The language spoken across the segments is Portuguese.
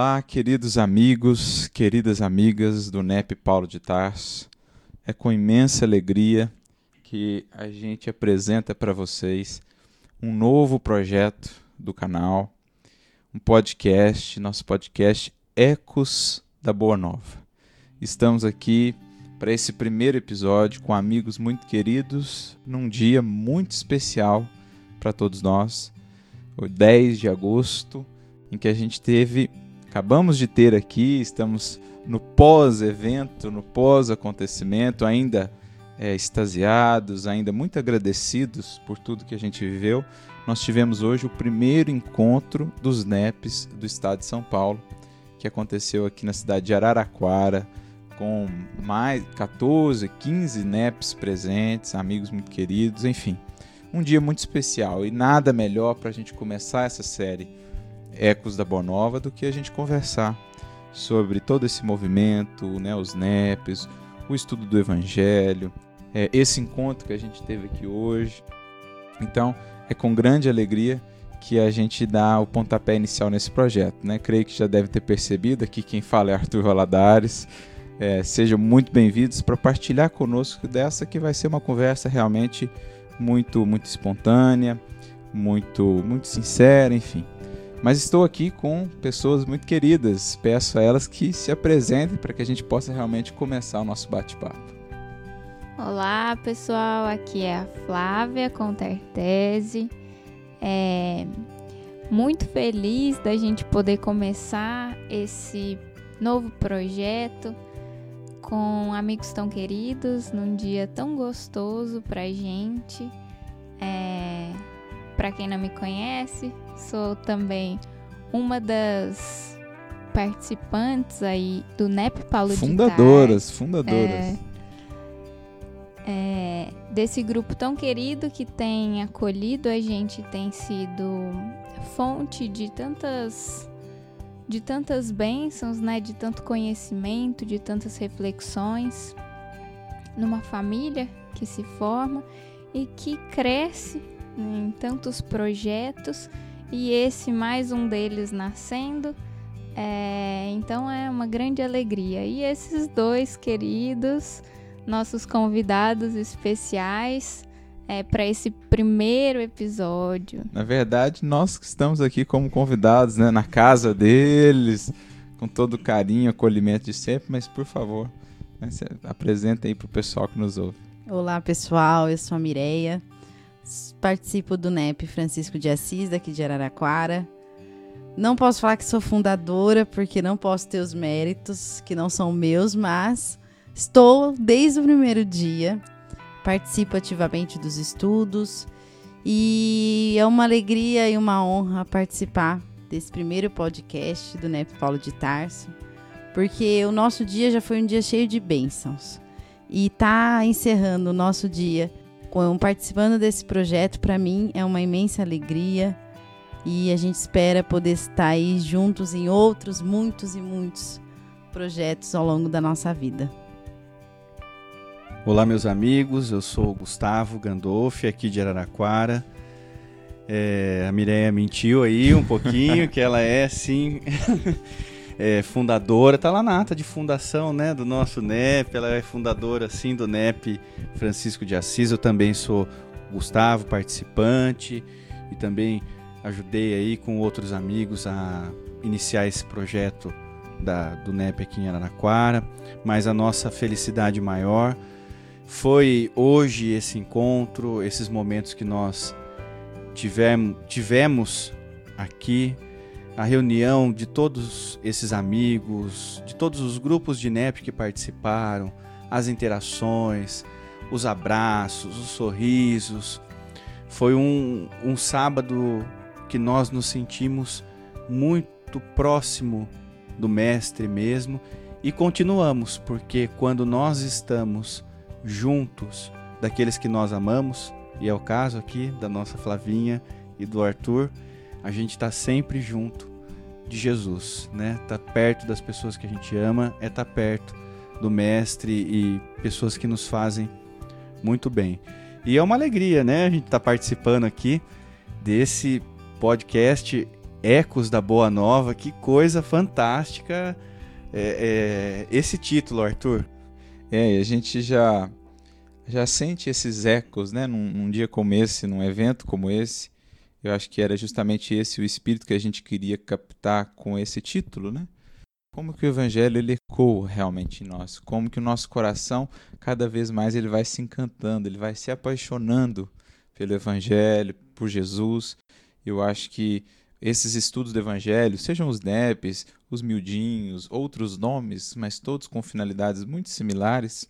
Olá, queridos amigos, queridas amigas do NEP Paulo de Tarso. É com imensa alegria que a gente apresenta para vocês um novo projeto do canal, um podcast, nosso podcast Ecos da Boa Nova. Estamos aqui para esse primeiro episódio com amigos muito queridos, num dia muito especial para todos nós, o 10 de agosto em que a gente teve, acabamos de ter aqui, estamos no pós-evento, no pós-acontecimento, ainda é, extasiados, ainda muito agradecidos por tudo que a gente viveu. Nós tivemos hoje o primeiro encontro dos NEPs do estado de São Paulo, que aconteceu aqui na cidade de Araraquara, com mais 14, 15 NEPs presentes, amigos muito queridos, enfim. Um dia muito especial e nada melhor para a gente começar essa série Ecos da Bonova do que a gente conversar sobre todo esse movimento, né, os NEPs, o estudo do Evangelho, é, esse encontro que a gente teve aqui hoje. Então, é com grande alegria que a gente dá o pontapé inicial nesse projeto. Né? Creio que já deve ter percebido aqui quem fala é Arthur Valadares. É, sejam muito bem-vindos para partilhar conosco dessa que vai ser uma conversa realmente muito, muito espontânea, muito, muito sincera, enfim. Mas estou aqui com pessoas muito queridas. Peço a elas que se apresentem para que a gente possa realmente começar o nosso bate-papo. Olá, pessoal. Aqui é a Flávia Contertese. É muito feliz da gente poder começar esse novo projeto com amigos tão queridos num dia tão gostoso pra gente. É, para quem não me conhece, sou também uma das participantes aí do NEP Paulo fundadoras, de Fundadoras, fundadoras. É, é, desse grupo tão querido que tem acolhido a gente, tem sido fonte de tantas de tantas bênçãos, né, de tanto conhecimento, de tantas reflexões numa família que se forma e que cresce em tantos projetos e esse mais um deles nascendo. É, então é uma grande alegria. E esses dois queridos, nossos convidados especiais é, para esse primeiro episódio. Na verdade, nós que estamos aqui como convidados, né, na casa deles, com todo o carinho, acolhimento de sempre, mas por favor, né, apresenta aí para o pessoal que nos ouve. Olá pessoal, eu sou a Mireia participo do NEP Francisco de Assis, daqui de Araraquara. Não posso falar que sou fundadora, porque não posso ter os méritos que não são meus, mas estou desde o primeiro dia, participo ativamente dos estudos e é uma alegria e uma honra participar desse primeiro podcast do NEP Paulo de Tarso, porque o nosso dia já foi um dia cheio de bênçãos. E tá encerrando o nosso dia participando desse projeto, para mim é uma imensa alegria e a gente espera poder estar aí juntos em outros, muitos e muitos projetos ao longo da nossa vida. Olá, meus amigos, eu sou o Gustavo Gandolfi, aqui de Araraquara. É, a Mireia mentiu aí um pouquinho, que ela é, sim, é, fundadora, tá lá na ata de fundação, né, do nosso NEP, ela é fundadora, sim, do NEP Francisco de Assis, eu também sou Gustavo, participante, e também ajudei aí com outros amigos a iniciar esse projeto da, do NEP aqui em Araraquara, mas a nossa felicidade maior foi hoje esse encontro, esses momentos que nós tivemos, tivemos aqui a reunião de todos esses amigos, de todos os grupos de NEP que participaram, as interações, os abraços, os sorrisos. Foi um, um sábado que nós nos sentimos muito próximo do Mestre mesmo e continuamos, porque quando nós estamos juntos daqueles que nós amamos, e é o caso aqui da nossa Flavinha e do Arthur, a gente está sempre junto de Jesus, né? Tá perto das pessoas que a gente ama, é estar tá perto do mestre e pessoas que nos fazem muito bem. E é uma alegria, né? A gente tá participando aqui desse podcast Ecos da Boa Nova. Que coisa fantástica é, é, esse título, Arthur. É, a gente já já sente esses ecos, né? Num, num, dia como esse, num evento como esse. Eu acho que era justamente esse o espírito que a gente queria captar com esse título, né? Como que o evangelho ele ecoa realmente em nós? Como que o nosso coração cada vez mais ele vai se encantando, ele vai se apaixonando pelo evangelho, por Jesus. Eu acho que esses estudos do evangelho, sejam os NEPs, os miudinhos, outros nomes, mas todos com finalidades muito similares,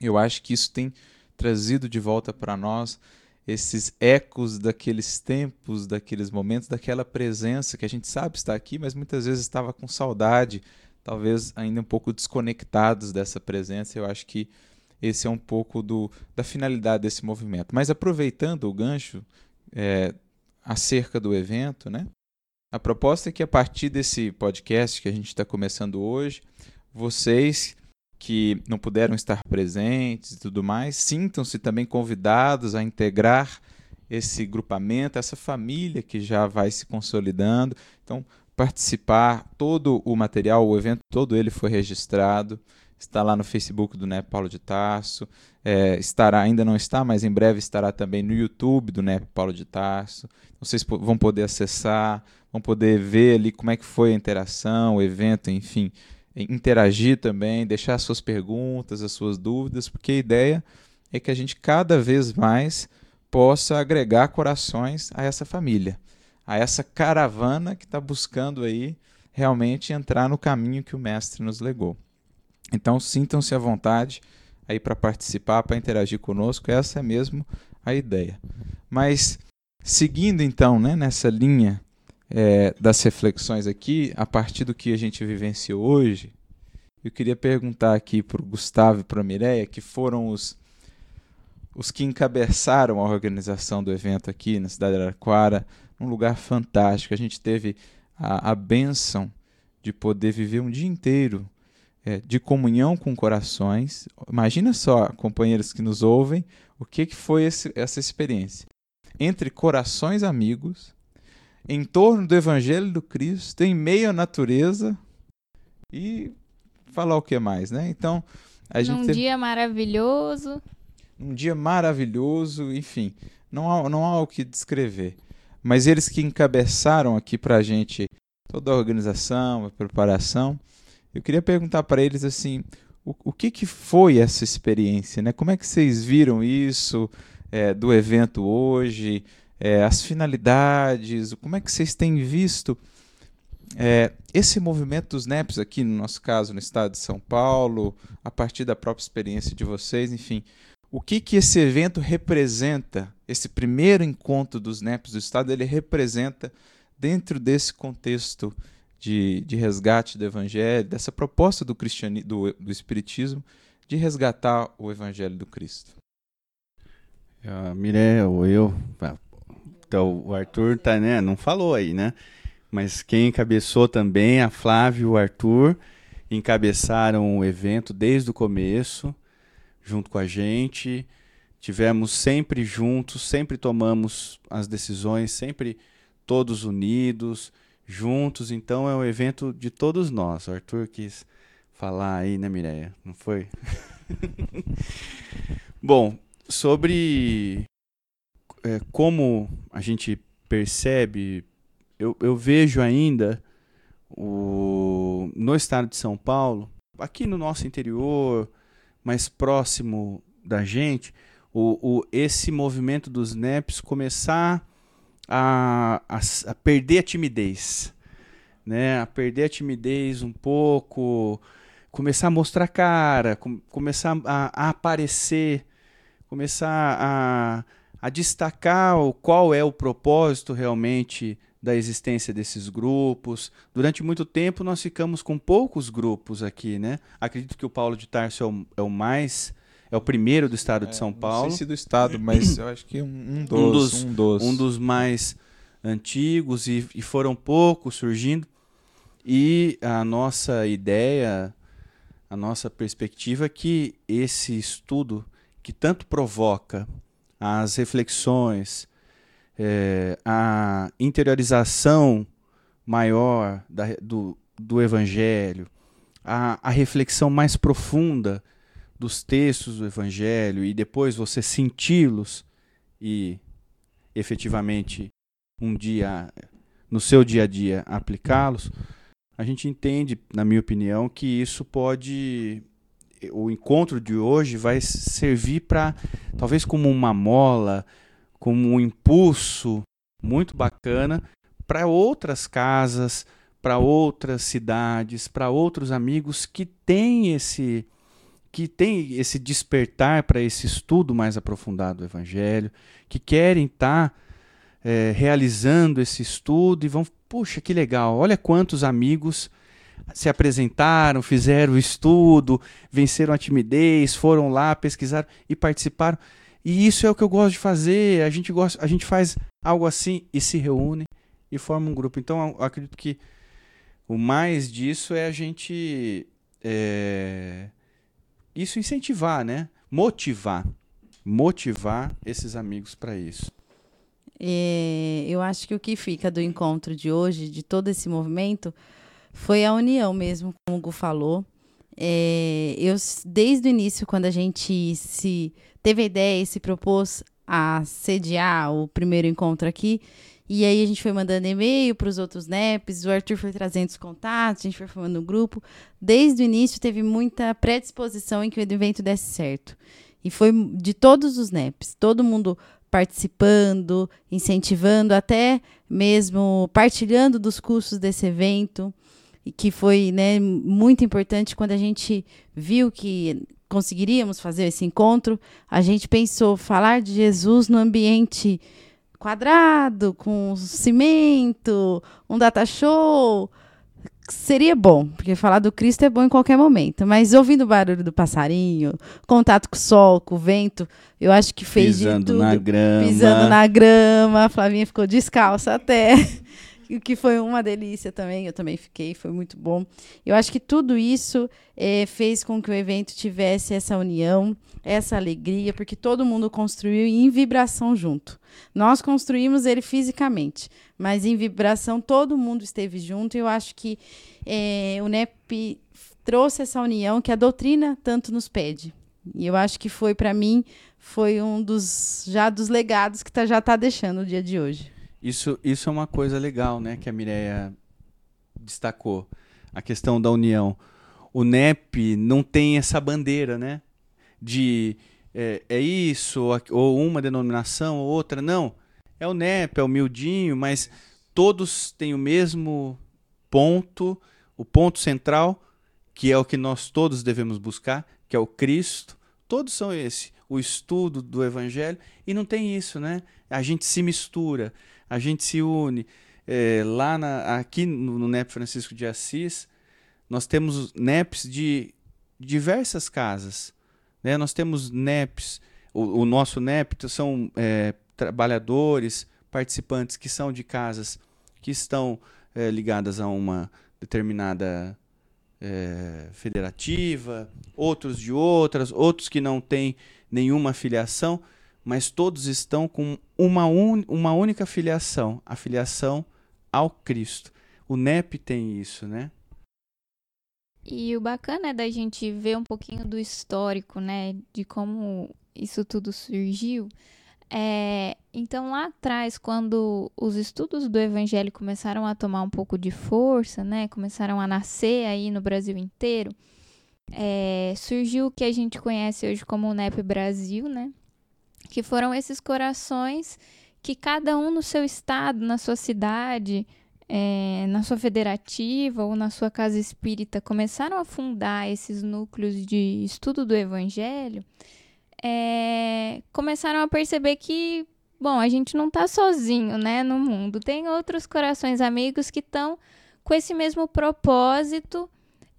eu acho que isso tem trazido de volta para nós esses ecos daqueles tempos, daqueles momentos, daquela presença que a gente sabe estar aqui, mas muitas vezes estava com saudade, talvez ainda um pouco desconectados dessa presença. Eu acho que esse é um pouco do, da finalidade desse movimento. Mas aproveitando o gancho é, acerca do evento, né? A proposta é que a partir desse podcast que a gente está começando hoje, vocês que não puderam estar presentes e tudo mais, sintam-se também convidados a integrar esse grupamento, essa família que já vai se consolidando. Então, participar, todo o material, o evento todo ele foi registrado, está lá no Facebook do NEP Paulo de Tarso, é, estará, ainda não está, mas em breve estará também no YouTube do NEP Paulo de Tarso. Vocês vão poder acessar, vão poder ver ali como é que foi a interação, o evento, enfim interagir também, deixar suas perguntas, as suas dúvidas, porque a ideia é que a gente cada vez mais possa agregar corações a essa família, a essa caravana que está buscando aí realmente entrar no caminho que o mestre nos legou. Então sintam-se à vontade aí para participar, para interagir conosco, essa é mesmo a ideia. Mas seguindo então né, nessa linha é, das reflexões aqui, a partir do que a gente vivenciou hoje, eu queria perguntar aqui para o Gustavo e para a Mireia, que foram os, os que encabeçaram a organização do evento aqui na cidade de Araraquara, um lugar fantástico. A gente teve a, a bênção de poder viver um dia inteiro é, de comunhão com corações. Imagina só, companheiros que nos ouvem, o que, que foi esse, essa experiência. Entre corações amigos, em torno do Evangelho do Cristo, em meio à natureza e falar o que mais, né? Então, a gente. Num teve... dia maravilhoso. Um dia maravilhoso, enfim, não há, não há o que descrever. Mas eles que encabeçaram aqui para a gente toda a organização, a preparação, eu queria perguntar para eles assim, o, o que, que foi essa experiência, né? Como é que vocês viram isso é, do evento hoje? É, as finalidades, como é que vocês têm visto é, esse movimento dos NEPs aqui, no nosso caso, no estado de São Paulo, a partir da própria experiência de vocês, enfim, o que, que esse evento representa, esse primeiro encontro dos NEPs do estado, ele representa dentro desse contexto de, de resgate do evangelho, dessa proposta do, cristianismo, do, do espiritismo de resgatar o evangelho do Cristo. Miré, ou eu, então, o Arthur tá, né, não falou aí, né? Mas quem encabeçou também, a Flávia e o Arthur, encabeçaram o evento desde o começo, junto com a gente. Tivemos sempre juntos, sempre tomamos as decisões, sempre todos unidos, juntos. Então é um evento de todos nós. O Arthur quis falar aí, né, Mireia? Não foi? Bom, sobre é, como a gente percebe, eu, eu vejo ainda o, no estado de São Paulo, aqui no nosso interior, mais próximo da gente, o, o, esse movimento dos NEPs começar a, a, a, perder a timidez, né? a perder a timidez um pouco, começar a mostrar cara, com, começar a, a aparecer, começar a a destacar qual é o propósito realmente da existência desses grupos. Durante muito tempo nós ficamos com poucos grupos aqui, né? Acredito que o Paulo de Tarso é o, é o mais é o primeiro do estado de é, São Paulo. Não sei se do estado, mas eu acho que um, um, dos, um, dos, um, dos, um dos mais antigos e, e foram poucos surgindo. E a nossa ideia, a nossa perspectiva é que esse estudo que tanto provoca as reflexões, é, a interiorização maior da, do, do Evangelho, a, a reflexão mais profunda dos textos do Evangelho e depois você senti-los e efetivamente um dia, no seu dia a dia, aplicá-los, a gente entende, na minha opinião, que isso pode. O encontro de hoje vai servir para, talvez, como uma mola, como um impulso muito bacana para outras casas, para outras cidades, para outros amigos que têm esse que têm esse despertar para esse estudo mais aprofundado do Evangelho, que querem estar tá, é, realizando esse estudo e vão, puxa, que legal, olha quantos amigos se apresentaram, fizeram o estudo, venceram a timidez, foram lá, pesquisaram e participaram. E isso é o que eu gosto de fazer. A gente gosta, a gente faz algo assim e se reúne e forma um grupo. Então, eu acredito que o mais disso é a gente é, isso incentivar, né? Motivar, motivar esses amigos para isso. É, eu acho que o que fica do encontro de hoje, de todo esse movimento, foi a união mesmo, como o Gu falou. É, eu, desde o início, quando a gente se teve a ideia e se propôs a sediar o primeiro encontro aqui, e aí a gente foi mandando e-mail para os outros NEPs, o Arthur foi trazendo os contatos, a gente foi formando um grupo. Desde o início teve muita predisposição em que o evento desse certo. E foi de todos os NEPs, todo mundo participando, incentivando, até mesmo partilhando dos custos desse evento que foi né, muito importante quando a gente viu que conseguiríamos fazer esse encontro, a gente pensou falar de Jesus no ambiente quadrado, com cimento, um data show, seria bom, porque falar do Cristo é bom em qualquer momento, mas ouvindo o barulho do passarinho, contato com o sol, com o vento, eu acho que fez pisando de tudo. na grama. Pisando na grama, a Flavinha ficou descalça até. O que foi uma delícia também, eu também fiquei, foi muito bom. Eu acho que tudo isso é, fez com que o evento tivesse essa união, essa alegria, porque todo mundo construiu em vibração junto. Nós construímos ele fisicamente, mas em vibração todo mundo esteve junto. E eu acho que é, o NEP trouxe essa união que a doutrina tanto nos pede. E eu acho que foi para mim foi um dos já dos legados que tá, já está deixando o dia de hoje. Isso, isso é uma coisa legal, né, que a Mireia destacou, a questão da união. O NEP não tem essa bandeira, né, de é, é isso, ou uma denominação, ou outra, não. É o NEP, é o miudinho, mas todos têm o mesmo ponto, o ponto central, que é o que nós todos devemos buscar, que é o Cristo. Todos são esse, o estudo do Evangelho, e não tem isso, né? A gente se mistura a gente se une. É, lá na, aqui no, no NEP Francisco de Assis, nós temos NEPs de diversas casas. Né? Nós temos NEPs, o, o nosso NEP são é, trabalhadores, participantes que são de casas que estão é, ligadas a uma determinada é, federativa, outros de outras, outros que não têm nenhuma filiação mas todos estão com uma, un, uma única filiação, a filiação ao Cristo. O NEP tem isso, né? E o bacana é da gente ver um pouquinho do histórico, né, de como isso tudo surgiu. É, então, lá atrás, quando os estudos do Evangelho começaram a tomar um pouco de força, né, começaram a nascer aí no Brasil inteiro, é, surgiu o que a gente conhece hoje como o NEP Brasil, né, que foram esses corações que cada um no seu estado, na sua cidade, é, na sua federativa ou na sua casa espírita começaram a fundar esses núcleos de estudo do evangelho, é, começaram a perceber que, bom, a gente não está sozinho né, no mundo, tem outros corações amigos que estão com esse mesmo propósito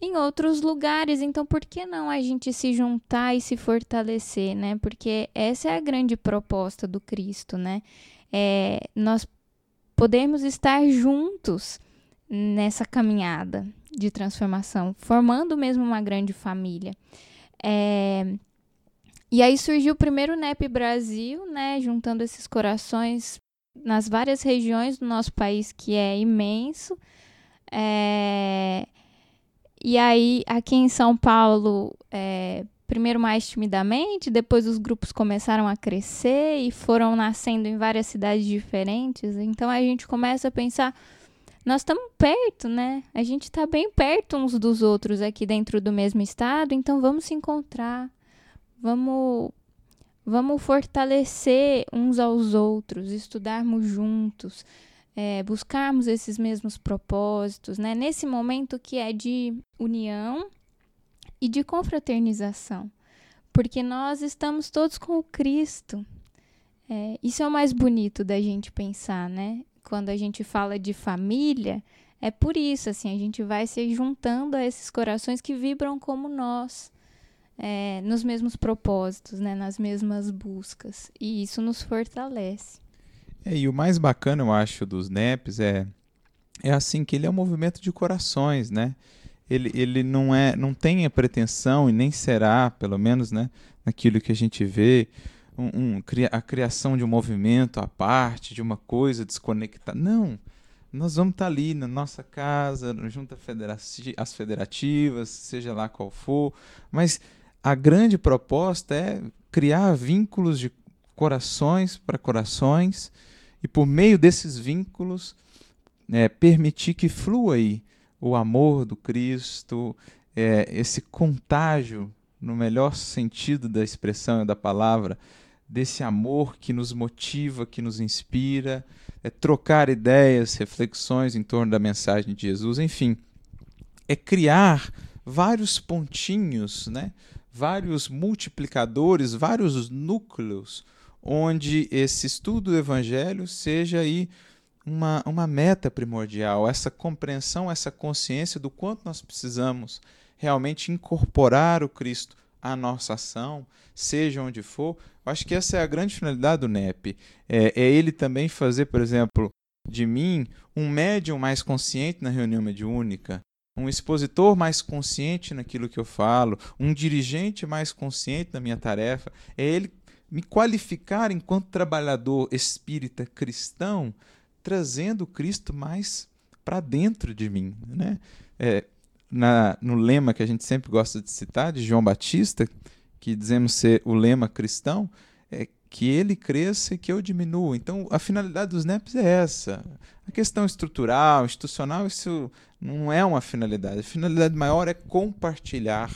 em outros lugares. Então, por que não a gente se juntar e se fortalecer, né? Porque essa é a grande proposta do Cristo, né? É, nós podemos estar juntos nessa caminhada de transformação, formando mesmo uma grande família. É, e aí surgiu o primeiro NEP Brasil, né? Juntando esses corações nas várias regiões do nosso país, que é imenso. É, e aí, aqui em São Paulo, é, primeiro mais timidamente, depois os grupos começaram a crescer e foram nascendo em várias cidades diferentes. Então a gente começa a pensar, nós estamos perto, né? A gente está bem perto uns dos outros aqui dentro do mesmo estado, então vamos se encontrar, vamos vamos fortalecer uns aos outros, estudarmos juntos, é, buscarmos esses mesmos propósitos, né? Nesse momento que é de união e de confraternização, porque nós estamos todos com o Cristo. É, isso é o mais bonito da gente pensar, né? Quando a gente fala de família, é por isso, assim, a gente vai se juntando a esses corações que vibram como nós, é, nos mesmos propósitos, né? Nas mesmas buscas. E isso nos fortalece. É, e o mais bacana, eu acho, dos NEPs é, é assim que ele é um movimento de corações, né? ele, ele não é não tem a pretensão e nem será, pelo menos, né, naquilo que a gente vê, um, um, a criação de um movimento à parte, de uma coisa desconectada. Não. Nós vamos estar ali na nossa casa, junto às federativas, seja lá qual for, mas a grande proposta é criar vínculos de corações para corações e por meio desses vínculos é, permitir que flua aí o amor do Cristo, é, esse contágio, no melhor sentido da expressão e da palavra, desse amor que nos motiva, que nos inspira, é trocar ideias, reflexões em torno da mensagem de Jesus, enfim, é criar vários pontinhos, né? vários multiplicadores, vários núcleos, onde esse estudo do Evangelho seja aí uma, uma meta primordial, essa compreensão, essa consciência do quanto nós precisamos realmente incorporar o Cristo à nossa ação, seja onde for. Eu acho que essa é a grande finalidade do NEP. É, é ele também fazer, por exemplo, de mim um médium mais consciente na reunião mediúnica, um expositor mais consciente naquilo que eu falo, um dirigente mais consciente na minha tarefa. É ele me qualificar enquanto trabalhador espírita cristão trazendo Cristo mais para dentro de mim. Né? É, na, no lema que a gente sempre gosta de citar, de João Batista, que dizemos ser o lema cristão, é que ele cresça e que eu diminua. Então, a finalidade dos NEPs é essa. A questão estrutural, institucional, isso não é uma finalidade. A finalidade maior é compartilhar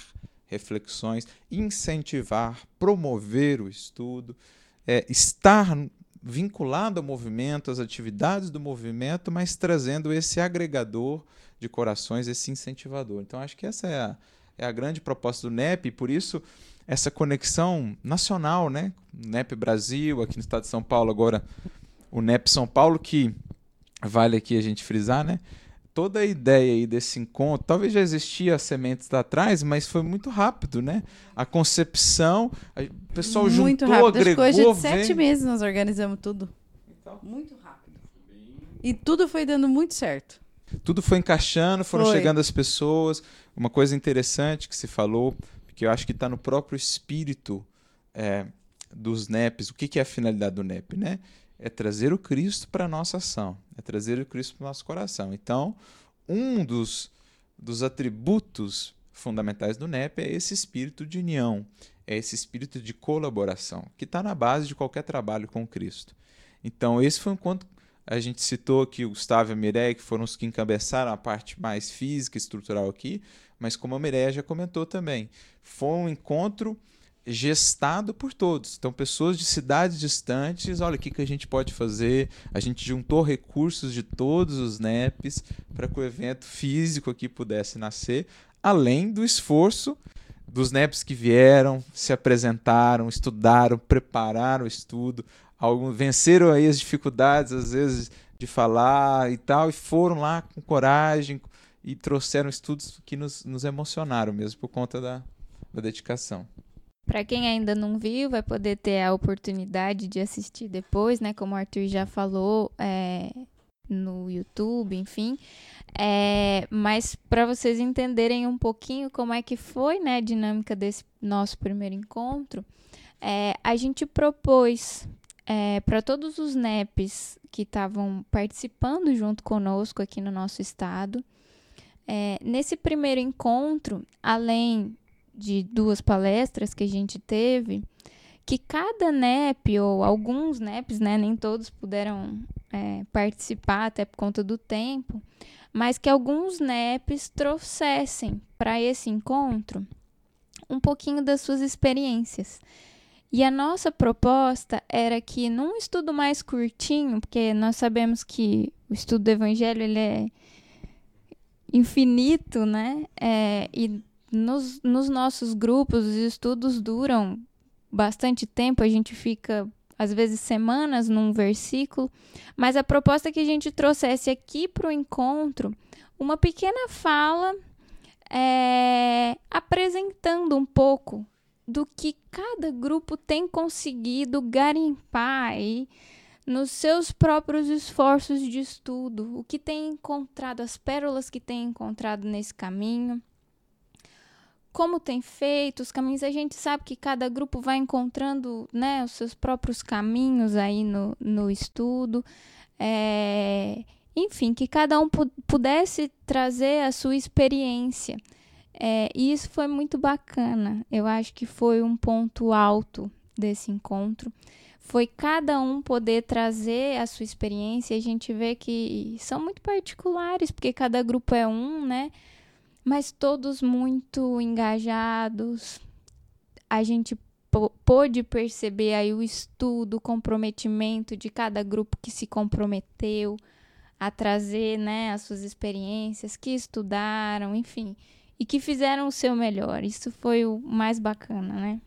reflexões, incentivar, promover o estudo, é, estar vinculado ao movimento, às atividades do movimento, mas trazendo esse agregador de corações, esse incentivador. Então, acho que essa é a, é a grande proposta do NEP, e por isso essa conexão nacional, né? NEP Brasil, aqui no estado de São Paulo, agora o NEP São Paulo, que vale aqui a gente frisar, né? Toda a ideia aí desse encontro, talvez já existia sementes lá atrás, mas foi muito rápido, né? A concepção, o pessoal muito juntou, rápido. agregou, que coisa de sete meses nós organizamos tudo. Então, muito rápido. E tudo foi dando muito certo. Tudo foi encaixando, foram foi. chegando as pessoas. Uma coisa interessante que se falou, que eu acho que está no próprio espírito é, dos NEPs. O que, que é a finalidade do NEP, né? É trazer o Cristo para a nossa ação, é trazer o Cristo para o nosso coração. Então, um dos, dos atributos fundamentais do NEP é esse espírito de união, é esse espírito de colaboração, que está na base de qualquer trabalho com Cristo. Então, esse foi um encontro. A gente citou aqui o Gustavo e a Mireia, que foram os que encabeçaram a parte mais física, estrutural aqui, mas como a Mireia já comentou também, foi um encontro gestado por todos. Então, pessoas de cidades distantes, olha o que, que a gente pode fazer. A gente juntou recursos de todos os NEPs para que o evento físico aqui pudesse nascer, além do esforço dos NEPs que vieram, se apresentaram, estudaram, prepararam o estudo, alguns, venceram aí as dificuldades, às vezes, de falar e tal, e foram lá com coragem e trouxeram estudos que nos, nos emocionaram mesmo por conta da, da dedicação. Para quem ainda não viu, vai poder ter a oportunidade de assistir depois, né? Como o Arthur já falou, é, no YouTube, enfim. É, mas para vocês entenderem um pouquinho como é que foi né, a dinâmica desse nosso primeiro encontro, é, a gente propôs é, para todos os NEPs que estavam participando junto conosco aqui no nosso estado. É, nesse primeiro encontro, além de duas palestras que a gente teve, que cada NEP, ou alguns NEPs, né, nem todos puderam é, participar até por conta do tempo, mas que alguns NEPs trouxessem para esse encontro um pouquinho das suas experiências. E a nossa proposta era que num estudo mais curtinho, porque nós sabemos que o estudo do evangelho ele é infinito, né? É, e nos, nos nossos grupos os estudos duram bastante tempo, a gente fica às vezes semanas num versículo, mas a proposta é que a gente trouxesse aqui para o encontro uma pequena fala é, apresentando um pouco do que cada grupo tem conseguido garimpar aí nos seus próprios esforços de estudo, o que tem encontrado, as pérolas que tem encontrado nesse caminho, como tem feito os caminhos. A gente sabe que cada grupo vai encontrando né, os seus próprios caminhos aí no, no estudo. É, enfim, que cada um pudesse trazer a sua experiência. É, e isso foi muito bacana. Eu acho que foi um ponto alto desse encontro. Foi cada um poder trazer a sua experiência. A gente vê que são muito particulares, porque cada grupo é um, né? Mas todos muito engajados. A gente pôde perceber aí o estudo, o comprometimento de cada grupo que se comprometeu a trazer, né, as suas experiências, que estudaram, enfim e que fizeram o seu melhor. Isso foi o mais bacana, né?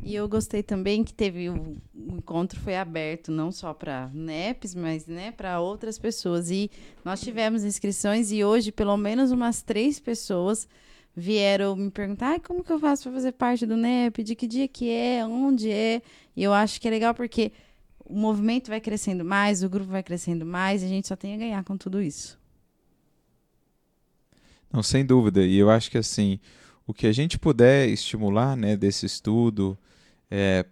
E eu gostei também que teve o, o encontro foi aberto não só para NEPs, mas né, para outras pessoas. E nós tivemos inscrições e hoje pelo menos umas três pessoas vieram me perguntar como que eu faço para fazer parte do NEP, de que dia que é, onde é. E eu acho que é legal porque o movimento vai crescendo mais, o grupo vai crescendo mais, e a gente só tem a ganhar com tudo isso. Não, sem dúvida. E eu acho que assim, o que a gente puder estimular né, desse estudo, é,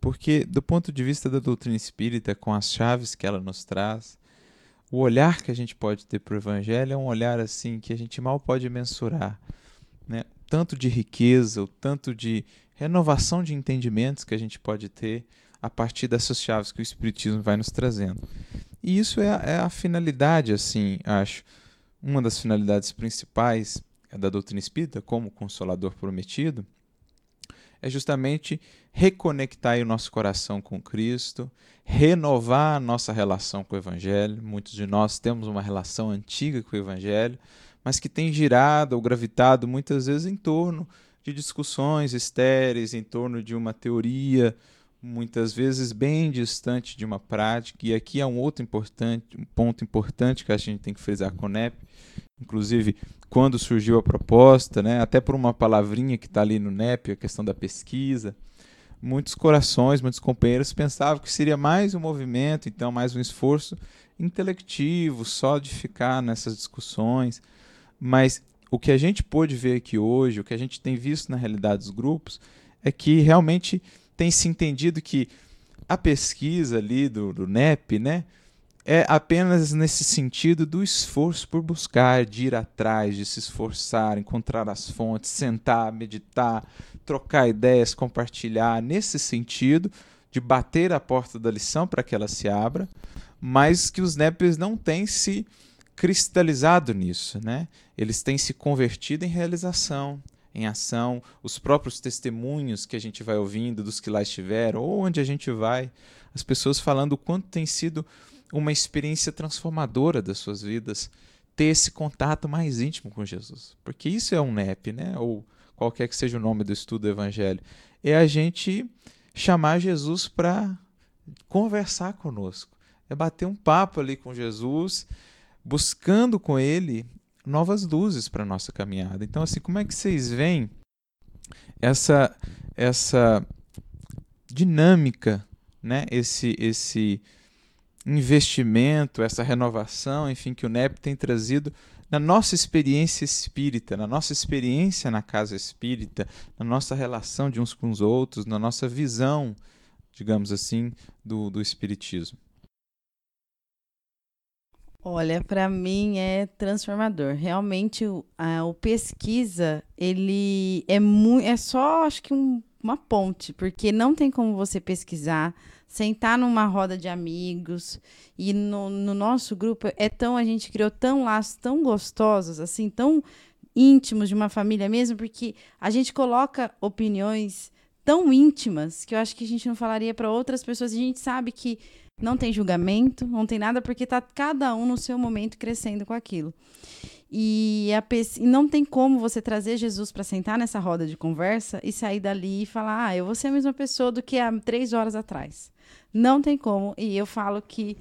porque do ponto de vista da doutrina espírita, com as chaves que ela nos traz, o olhar que a gente pode ter para o Evangelho é um olhar assim que a gente mal pode mensurar. Né? Tanto de riqueza, o tanto de renovação de entendimentos que a gente pode ter a partir dessas chaves que o Espiritismo vai nos trazendo. E isso é, é a finalidade, assim, acho, uma das finalidades principais da doutrina espírita, como consolador prometido, é justamente reconectar o nosso coração com Cristo, renovar a nossa relação com o Evangelho. Muitos de nós temos uma relação antiga com o Evangelho, mas que tem girado ou gravitado muitas vezes em torno de discussões estéreis, em torno de uma teoria muitas vezes bem distante de uma prática. E aqui é um outro importante, um ponto importante que a gente tem que frisar com o NEP, inclusive quando surgiu a proposta, né, até por uma palavrinha que está ali no NEP, a questão da pesquisa, muitos corações, muitos companheiros pensavam que seria mais um movimento, então mais um esforço intelectivo, só de ficar nessas discussões, mas o que a gente pôde ver aqui hoje, o que a gente tem visto na realidade dos grupos, é que realmente tem se entendido que a pesquisa ali do, do NEP, né, é apenas nesse sentido do esforço por buscar, de ir atrás, de se esforçar, encontrar as fontes, sentar, meditar, trocar ideias, compartilhar, nesse sentido de bater a porta da lição para que ela se abra, mas que os NEPs não têm se cristalizado nisso, né? Eles têm se convertido em realização, em ação, os próprios testemunhos que a gente vai ouvindo dos que lá estiveram, ou onde a gente vai, as pessoas falando o quanto tem sido uma experiência transformadora das suas vidas ter esse contato mais íntimo com Jesus. Porque isso é um NEP, né? Ou qualquer que seja o nome do estudo do Evangelho. É a gente chamar Jesus para conversar conosco. É bater um papo ali com Jesus, buscando com ele novas luzes para a nossa caminhada. Então, assim, como é que vocês veem essa, essa dinâmica, né? esse, esse investimento, essa renovação, enfim, que o NEP tem trazido na nossa experiência espírita, na nossa experiência na casa espírita, na nossa relação de uns com os outros, na nossa visão digamos assim, do, do Espiritismo? Olha, para mim é transformador. Realmente, a, o pesquisa, ele é. É só, acho que, um, uma ponte, porque não tem como você pesquisar, sentar numa roda de amigos. E no, no nosso grupo é tão. A gente criou tão laços tão gostosos, assim, tão íntimos de uma família mesmo, porque a gente coloca opiniões tão íntimas que eu acho que a gente não falaria para outras pessoas. A gente sabe que não tem julgamento, não tem nada, porque está cada um no seu momento crescendo com aquilo. E, a, e não tem como você trazer Jesus para sentar nessa roda de conversa e sair dali e falar: ah, eu vou ser a mesma pessoa do que há três horas atrás. Não tem como. E eu falo que,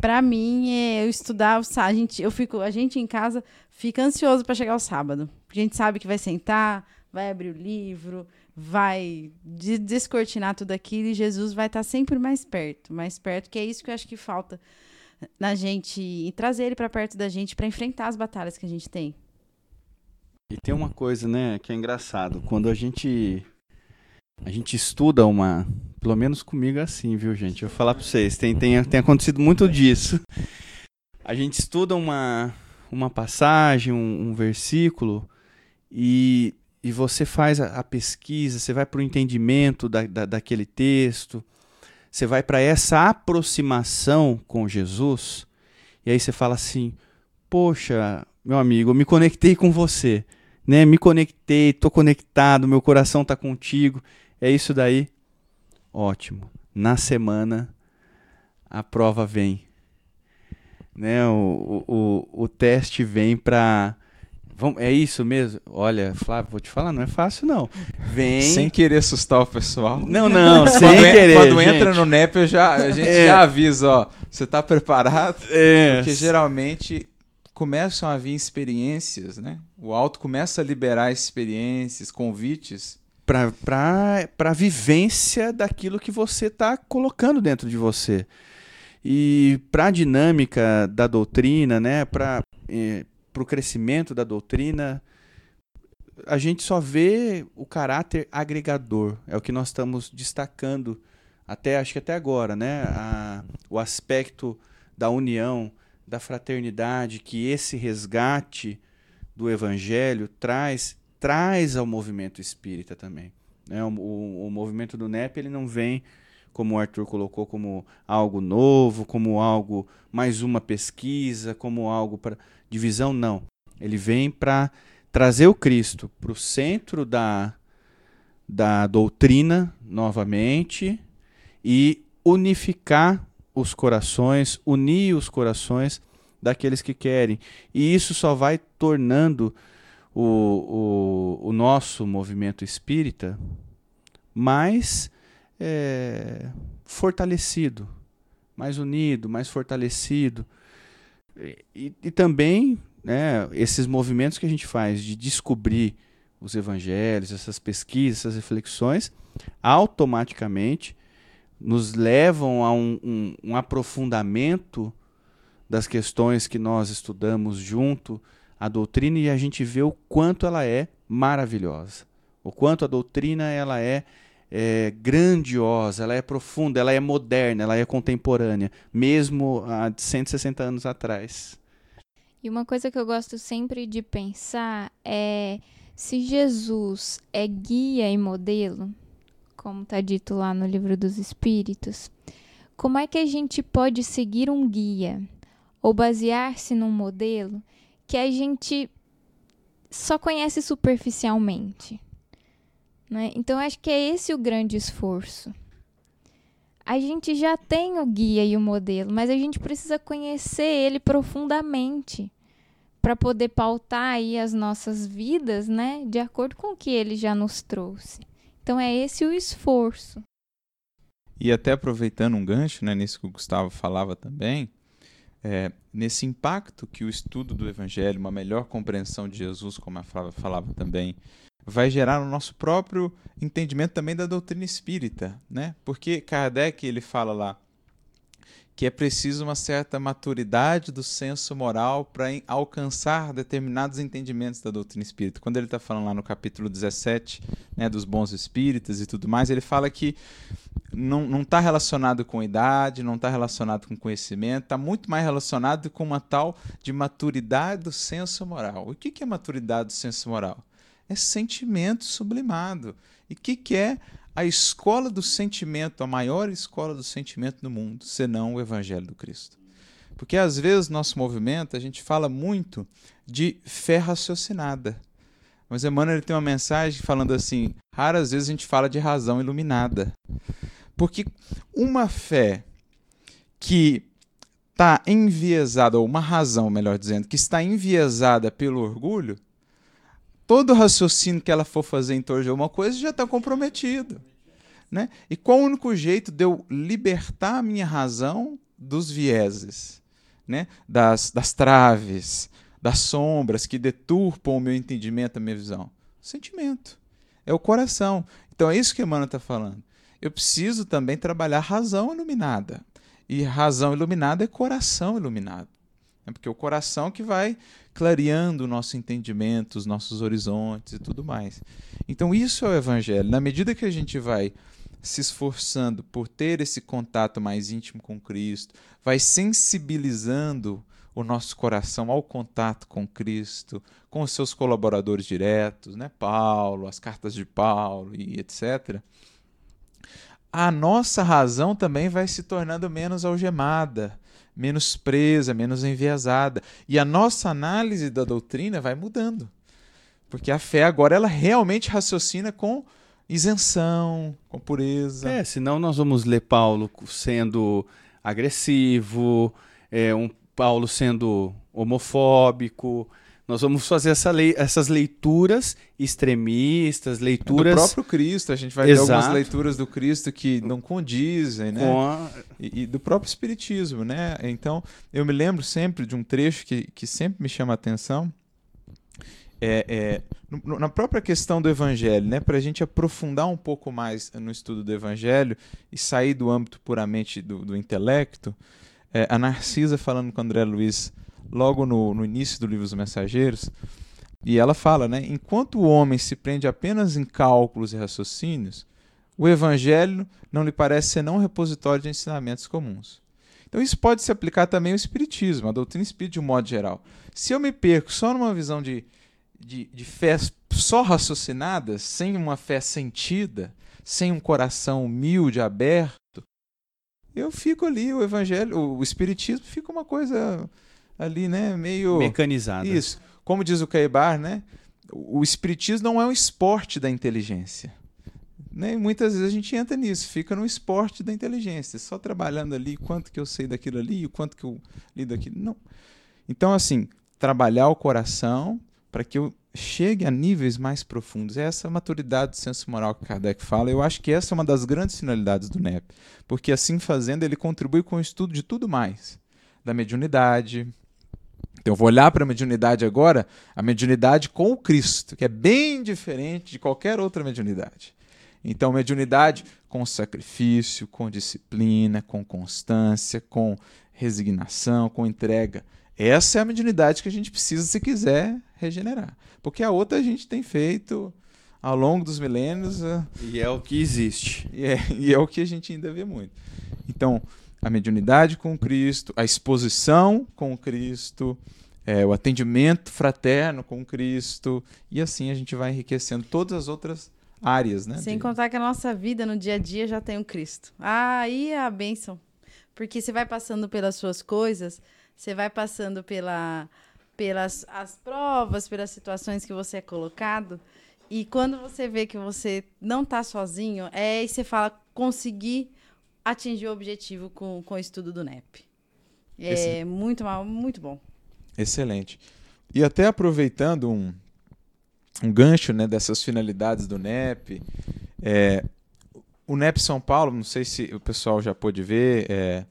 para mim, é, eu estudar, a gente, eu fico, a gente em casa fica ansioso para chegar o sábado. A gente sabe que vai sentar, vai abrir o livro, vai descortinar tudo aquilo e Jesus vai estar sempre mais perto, mais perto, que é isso que eu acho que falta na gente e trazer ele para perto da gente para enfrentar as batalhas que a gente tem. E tem uma coisa, né, que é engraçado, quando a gente a gente estuda uma, pelo menos comigo é assim, viu, gente? Eu vou falar para vocês, tem, tem tem acontecido muito disso. A gente estuda uma uma passagem, um, um versículo e e você faz a, a pesquisa, você vai para o entendimento da, da, daquele texto, você vai para essa aproximação com Jesus, e aí você fala assim: Poxa, meu amigo, eu me conectei com você, né? Me conectei, estou conectado, meu coração está contigo. É isso daí? Ótimo. Na semana, a prova vem. Né? O, o, o teste vem para é isso mesmo? Olha, Flávio, vou te falar, não é fácil não. Vem. Sem querer assustar o pessoal. Não, não, sem quando querer. Quando gente. entra no NEP, eu já, a gente é. já avisa, ó. Você tá preparado? É. Porque geralmente começam a vir experiências, né? O alto começa a liberar experiências, convites. Para a vivência daquilo que você está colocando dentro de você. E para a dinâmica da doutrina, né? Para eh, o crescimento da doutrina, a gente só vê o caráter agregador. É o que nós estamos destacando até acho que até agora, né? A, o aspecto da união, da fraternidade que esse resgate do evangelho traz traz ao movimento espírita também. Né? O, o, o movimento do NEP ele não vem como o Arthur colocou, como algo novo, como algo mais uma pesquisa, como algo para divisão, não. Ele vem para trazer o Cristo para o centro da, da doutrina novamente e unificar os corações, unir os corações daqueles que querem. E isso só vai tornando o, o, o nosso movimento espírita mais é, fortalecido, mais unido, mais fortalecido. E, e também né, esses movimentos que a gente faz de descobrir os evangelhos, essas pesquisas, essas reflexões, automaticamente nos levam a um, um, um, aprofundamento das questões que nós estudamos junto à doutrina e a gente vê o quanto ela é maravilhosa, o quanto a doutrina ela é é grandiosa, ela é profunda, ela é moderna, ela é contemporânea, mesmo há 160 anos atrás. E uma coisa que eu gosto sempre de pensar é se Jesus é guia e modelo, como está dito lá no livro dos Espíritos, como é que a gente pode seguir um guia ou basear-se num modelo que a gente só conhece superficialmente? Né? Então, acho que é esse o grande esforço. A gente já tem o guia e o modelo, mas a gente precisa conhecer ele profundamente para poder pautar aí as nossas vidas, né, de acordo com o que ele já nos trouxe. Então é esse o esforço. E até aproveitando um gancho, né, nisso que o Gustavo falava também, é, nesse impacto que o estudo do Evangelho, uma melhor compreensão de Jesus, como a Flávia falava também, vai gerar no nosso próprio entendimento também da doutrina espírita, né? Porque Kardec ele fala lá que é preciso uma certa maturidade do senso moral para alcançar determinados entendimentos da doutrina espírita. Quando ele está falando lá no capítulo 17, né, dos bons espíritas e tudo mais, ele fala que não está relacionado com idade, não está relacionado com conhecimento, está muito mais relacionado com uma tal de maturidade do senso moral. O que, que é maturidade do senso moral? É sentimento sublimado. E o que, que é a escola do sentimento, a maior escola do sentimento do mundo, senão o Evangelho do Cristo? Porque às vezes nosso movimento a gente fala muito de fé raciocinada. Mas Emmanuel tem uma mensagem falando assim: raras vezes a gente fala de razão iluminada. Porque uma fé que está enviesada, ou uma razão, melhor dizendo, que está enviesada pelo orgulho, todo raciocínio que ela for fazer em torno de alguma coisa já está comprometido. Né? E qual o único jeito de eu libertar a minha razão dos vieses, né? das, das traves, das sombras que deturpam o meu entendimento, a minha visão? Sentimento. É o coração. Então é isso que Emmanuel está falando eu preciso também trabalhar razão iluminada. E razão iluminada é coração iluminado. É porque o coração que vai clareando o nosso entendimento, os nossos horizontes e tudo mais. Então, isso é o Evangelho. Na medida que a gente vai se esforçando por ter esse contato mais íntimo com Cristo, vai sensibilizando o nosso coração ao contato com Cristo, com os seus colaboradores diretos, né? Paulo, as cartas de Paulo e etc a nossa razão também vai se tornando menos algemada, menos presa, menos enviesada. E a nossa análise da doutrina vai mudando. Porque a fé agora ela realmente raciocina com isenção, com pureza. É, senão nós vamos ler Paulo sendo agressivo, é, um Paulo sendo homofóbico, nós vamos fazer essa lei, essas leituras extremistas, leituras. Do próprio Cristo, a gente vai Exato. ver algumas leituras do Cristo que não condizem, né? A... E, e, do próprio Espiritismo, né? Então, eu me lembro sempre de um trecho que, que sempre me chama a atenção. É, é, na própria questão do Evangelho, né, para a gente aprofundar um pouco mais no estudo do Evangelho e sair do âmbito puramente do, do intelecto, é, a Narcisa falando com o André Luiz logo no, no início do livro dos Mensageiros, e ela fala, né? Enquanto o homem se prende apenas em cálculos e raciocínios, o evangelho não lhe parece ser não um repositório de ensinamentos comuns. Então isso pode se aplicar também ao espiritismo, à doutrina espírita de um modo geral. Se eu me perco só numa visão de, de, de fé só raciocinada, sem uma fé sentida, sem um coração humilde, aberto, eu fico ali, o evangelho, o espiritismo fica uma coisa ali, né, meio mecanizada. Isso. Como diz o Caibar, né? O espiritismo não é um esporte da inteligência. Né? Muitas vezes a gente entra nisso, fica no esporte da inteligência, só trabalhando ali quanto que eu sei daquilo ali, o quanto que eu li daquilo. Não. Então, assim, trabalhar o coração para que eu chegue a níveis mais profundos. É essa maturidade do senso moral que Kardec fala. Eu acho que essa é uma das grandes finalidades do NEP, porque assim fazendo ele contribui com o estudo de tudo mais, da mediunidade, então eu vou olhar para a mediunidade agora, a mediunidade com o Cristo, que é bem diferente de qualquer outra mediunidade. Então, mediunidade com sacrifício, com disciplina, com constância, com resignação, com entrega. Essa é a mediunidade que a gente precisa se quiser regenerar. Porque a outra a gente tem feito ao longo dos milênios. Eh, e é o que existe. E é, e é o que a gente ainda vê muito. Então, a mediunidade com Cristo, a exposição com Cristo, é, o atendimento fraterno com Cristo, e assim a gente vai enriquecendo todas as outras áreas, né? Sem de... contar que a nossa vida no dia a dia já tem o Cristo. Ah, aí é a bênção. Porque você vai passando pelas suas coisas, você vai passando pela, pelas as provas, pelas situações que você é colocado, e quando você vê que você não está sozinho, é aí você fala, consegui atingir o objetivo com, com o estudo do NEP. É muito mal, muito bom. Excelente. E até aproveitando um, um gancho né, dessas finalidades do NEP, é, o NEP São Paulo, não sei se o pessoal já pôde ver, é,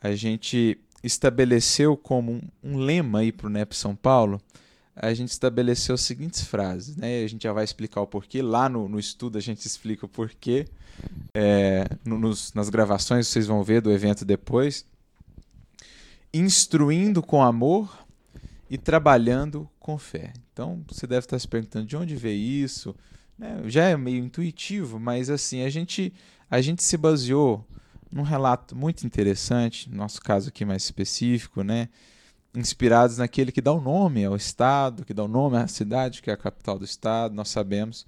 a gente estabeleceu como um, um lema aí para o NEP São Paulo, a gente estabeleceu as seguintes frases, né? A gente já vai explicar o porquê. Lá no, no estudo a gente explica o porquê. É, nos, nas gravações vocês vão ver do evento depois. Instruindo com amor e trabalhando com fé. Então você deve estar se perguntando de onde veio isso, né, já é meio intuitivo, mas assim, a gente, a gente se baseou num relato muito interessante, no nosso caso aqui mais específico, né? Inspirados naquele que dá o nome ao estado, que dá o nome à cidade, que é a capital do estado. Nós sabemos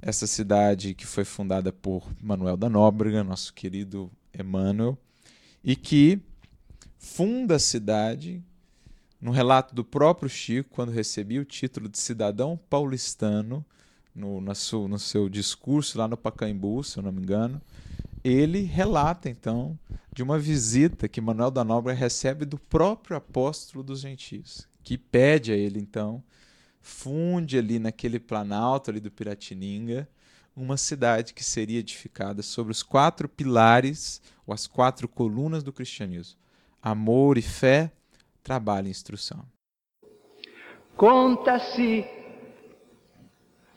essa cidade que foi fundada por Manuel da Nóbrega, nosso querido Emmanuel, e que funda a cidade no relato do próprio Chico, quando recebia o título de cidadão paulistano, no, no, seu, no seu discurso lá no Pacaembu, se eu não me engano, ele relata então de uma visita que Manuel da Nóbrega recebe do próprio apóstolo dos gentios, que pede a ele então funde ali naquele planalto ali do Piratininga uma cidade que seria edificada sobre os quatro pilares ou as quatro colunas do cristianismo: amor e fé, trabalho e instrução. Conta-se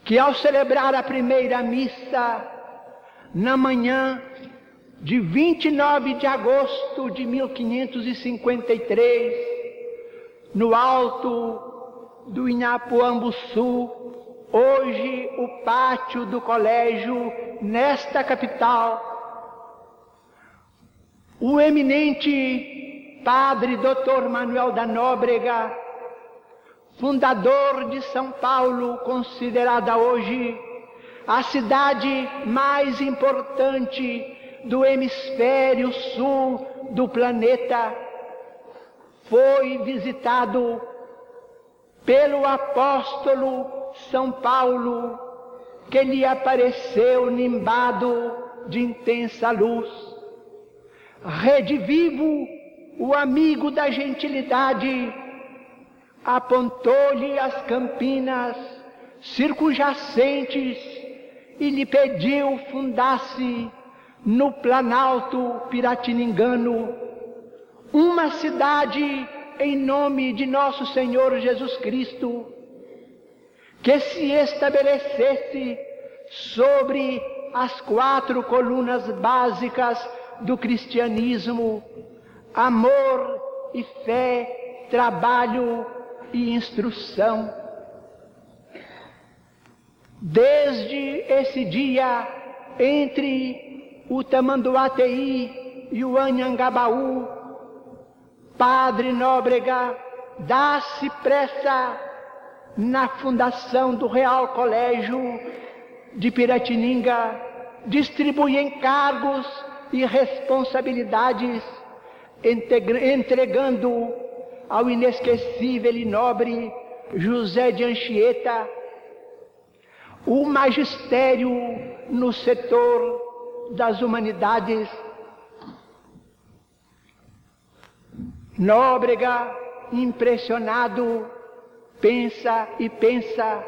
que ao celebrar a primeira missa na manhã de 29 de agosto de 1553, no alto do Inhapuambuçu, hoje o pátio do colégio nesta capital, o eminente padre Dr. Manuel da Nóbrega, fundador de São Paulo, considerada hoje a cidade mais importante do hemisfério sul do planeta, foi visitado pelo apóstolo São Paulo, que lhe apareceu nimbado de intensa luz. Rede Vivo, o amigo da gentilidade, apontou-lhe as campinas circunjacentes e lhe pediu fundasse no Planalto Piratiningano uma cidade em nome de nosso Senhor Jesus Cristo, que se estabelecesse sobre as quatro colunas básicas do cristianismo: amor e fé, trabalho e instrução. Desde esse dia, entre o Tamanduateí e o Anhangabaú, Padre Nóbrega dá-se pressa na fundação do Real Colégio de Piratininga, distribui encargos e responsabilidades, entregando ao inesquecível e nobre José de Anchieta o magistério no setor das humanidades. Nóbrega, impressionado, pensa e pensa,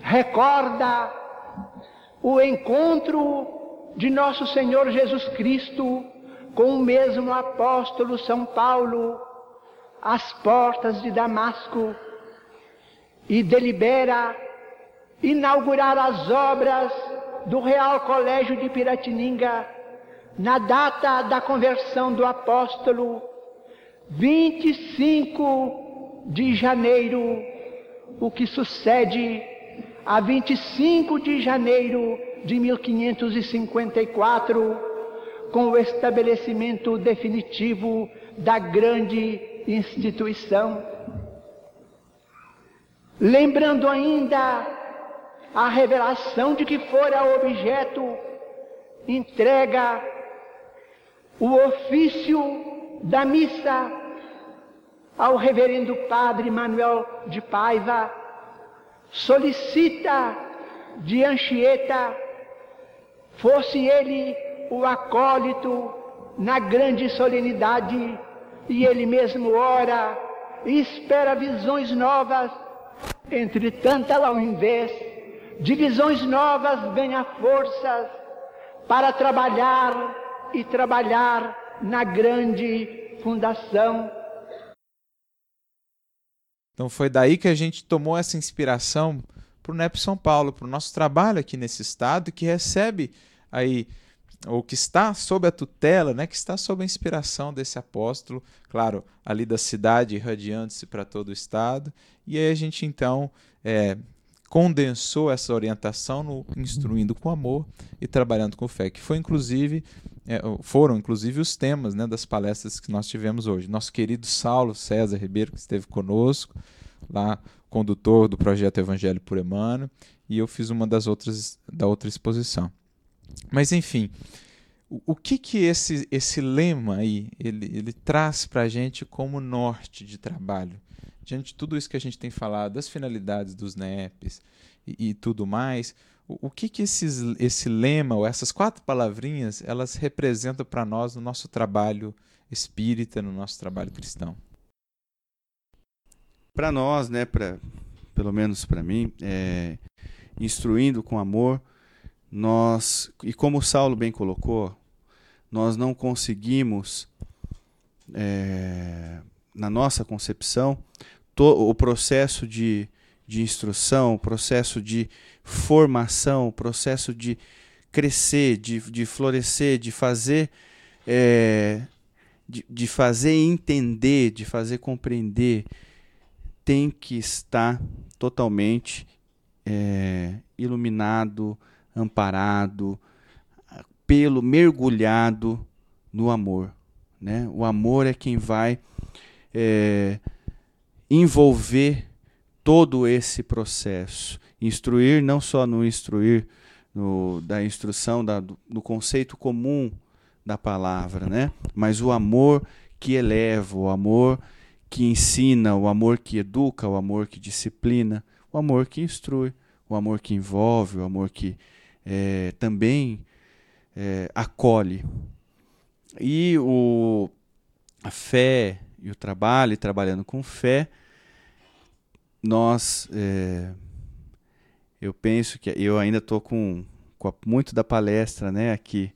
recorda o encontro de nosso Senhor Jesus Cristo com o mesmo apóstolo São Paulo às portas de Damasco e delibera inaugurar as obras do Real Colégio de Piratininga na data da conversão do apóstolo, 25 de janeiro, o que sucede a 25 de janeiro de 1554, com o estabelecimento definitivo da grande instituição. Lembrando ainda a revelação de que fora objeto, entrega o ofício da missa ao reverendo padre Manuel de Paiva, solicita de Anchieta, fosse ele o acólito na grande solenidade, e ele mesmo ora e espera visões novas, entretanto, ao invés divisões novas ganha forças para trabalhar e trabalhar na grande fundação. Então foi daí que a gente tomou essa inspiração para o NEP São Paulo, para o nosso trabalho aqui nesse estado, que recebe aí, ou que está sob a tutela, né, que está sob a inspiração desse apóstolo, claro, ali da cidade, irradiando-se para todo o estado. E aí a gente então é, condensou essa orientação no instruindo com amor e trabalhando com fé, que foi inclusive é, foram inclusive os temas né, das palestras que nós tivemos hoje. Nosso querido Saulo César Ribeiro, que esteve conosco, lá condutor do projeto Evangelho por Emmanuel, e eu fiz uma das outras da outra exposição. Mas enfim, o, o que que esse esse lema aí ele, ele traz para a gente como norte de trabalho? Diante de tudo isso que a gente tem falado, das finalidades dos NEPs e, e tudo mais, o, o, que que esses, esse lema ou essas quatro palavrinhas elas representam para nós no nosso trabalho espírita, no nosso trabalho cristão? Para nós, né, pra, pelo menos para mim, é, instruindo com amor, nós, e como o Saulo bem colocou, nós não conseguimos, é, na nossa concepção, to, o processo de, de instrução, o processo de formação, o processo de crescer, de, de florescer, de fazer, é, de, de fazer entender, de fazer compreender, tem que estar totalmente é, iluminado, amparado, pelo mergulhado no amor. Né? O amor é quem vai é, envolver todo esse processo. Instruir, não só no instruir, no, da instrução, da, do, conceito comum da palavra, né? mas o amor que eleva, o amor que ensina, o amor que educa, o amor que disciplina, o amor que instrui, o amor que envolve, o amor que é, também é, acolhe. E o, a fé e o trabalho, e trabalhando com fé, nós, é, eu penso que eu ainda estou com, com muito da palestra né, aqui,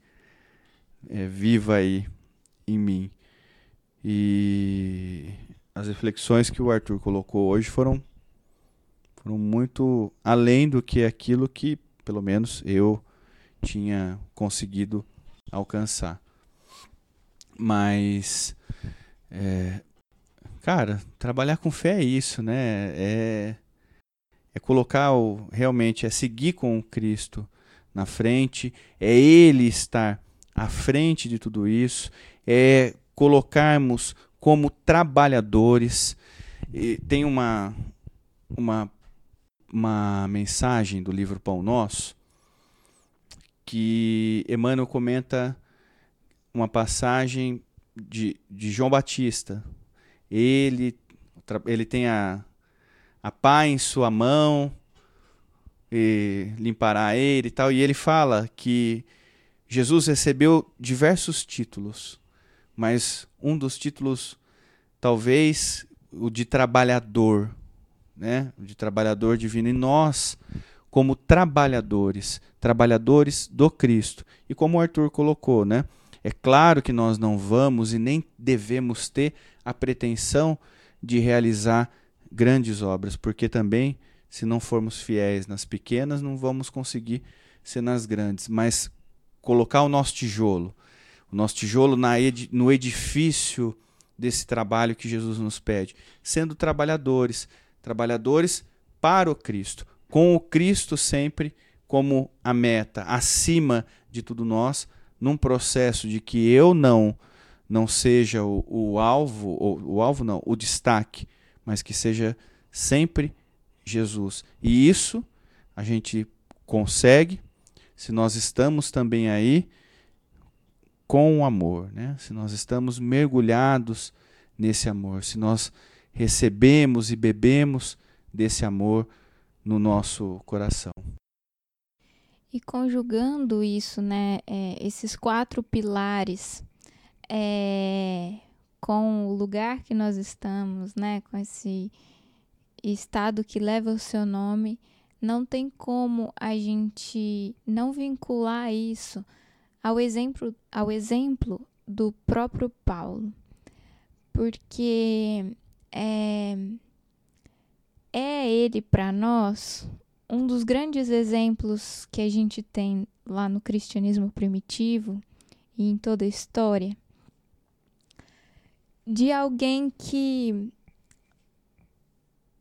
é, viva aí em mim. E as reflexões que o Arthur colocou hoje foram foram muito além do que aquilo que, pelo menos, eu tinha conseguido alcançar. Mas, é, cara, trabalhar com fé é isso, né? É, é colocar o, realmente, é seguir com Cristo na frente, é Ele estar à frente de tudo isso, é colocarmos como trabalhadores. E tem uma, uma uma mensagem do livro Pão Nosso que Emmanuel comenta uma passagem de, de João Batista. Ele, ele tem a, a pá em sua mão, e limpará ele e tal, e ele fala que Jesus recebeu diversos títulos, mas um dos títulos, talvez o de trabalhador, né, de trabalhador divino, e nós, como trabalhadores, trabalhadores do Cristo. E como o Arthur colocou, né, é claro que nós não vamos e nem devemos ter a pretensão de realizar grandes obras, porque também, se não formos fiéis nas pequenas, não vamos conseguir ser nas grandes. Mas colocar o nosso tijolo, o nosso tijolo na ed no edifício desse trabalho que Jesus nos pede, sendo trabalhadores, trabalhadores para o Cristo, com o Cristo sempre como a meta, acima de tudo nós, num processo de que eu não não seja o, o alvo, o, o alvo não, o destaque, mas que seja sempre Jesus. E isso a gente consegue se nós estamos também aí com o amor, né? Se nós estamos mergulhados nesse amor, se nós recebemos e bebemos desse amor no nosso coração. E conjugando isso, né, é, esses quatro pilares, é, com o lugar que nós estamos, né, com esse estado que leva o seu nome, não tem como a gente não vincular isso ao exemplo, ao exemplo do próprio Paulo. Porque é, é ele para nós um dos grandes exemplos que a gente tem lá no cristianismo primitivo e em toda a história de alguém que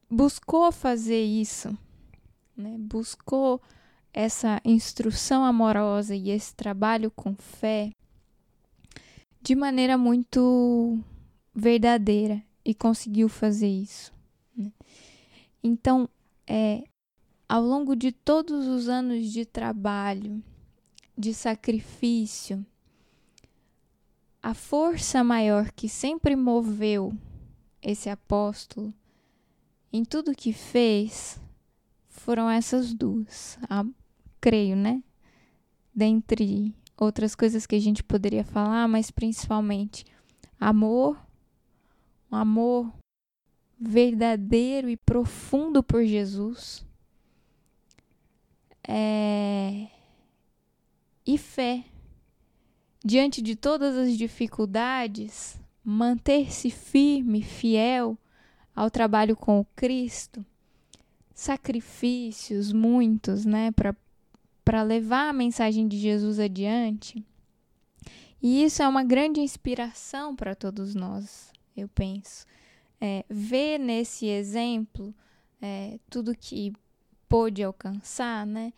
buscou fazer isso, né? buscou essa instrução amorosa e esse trabalho com fé de maneira muito verdadeira e conseguiu fazer isso. Né? Então, é, ao longo de todos os anos de trabalho, de sacrifício, a força maior que sempre moveu esse apóstolo em tudo que fez foram essas duas, a, creio, né? Dentre outras coisas que a gente poderia falar, mas principalmente amor, um amor verdadeiro e profundo por Jesus, é, e fé. Diante de todas as dificuldades, manter-se firme, fiel ao trabalho com o Cristo, sacrifícios muitos, né, para levar a mensagem de Jesus adiante. E isso é uma grande inspiração para todos nós, eu penso. É, ver nesse exemplo é, tudo que pôde alcançar, né?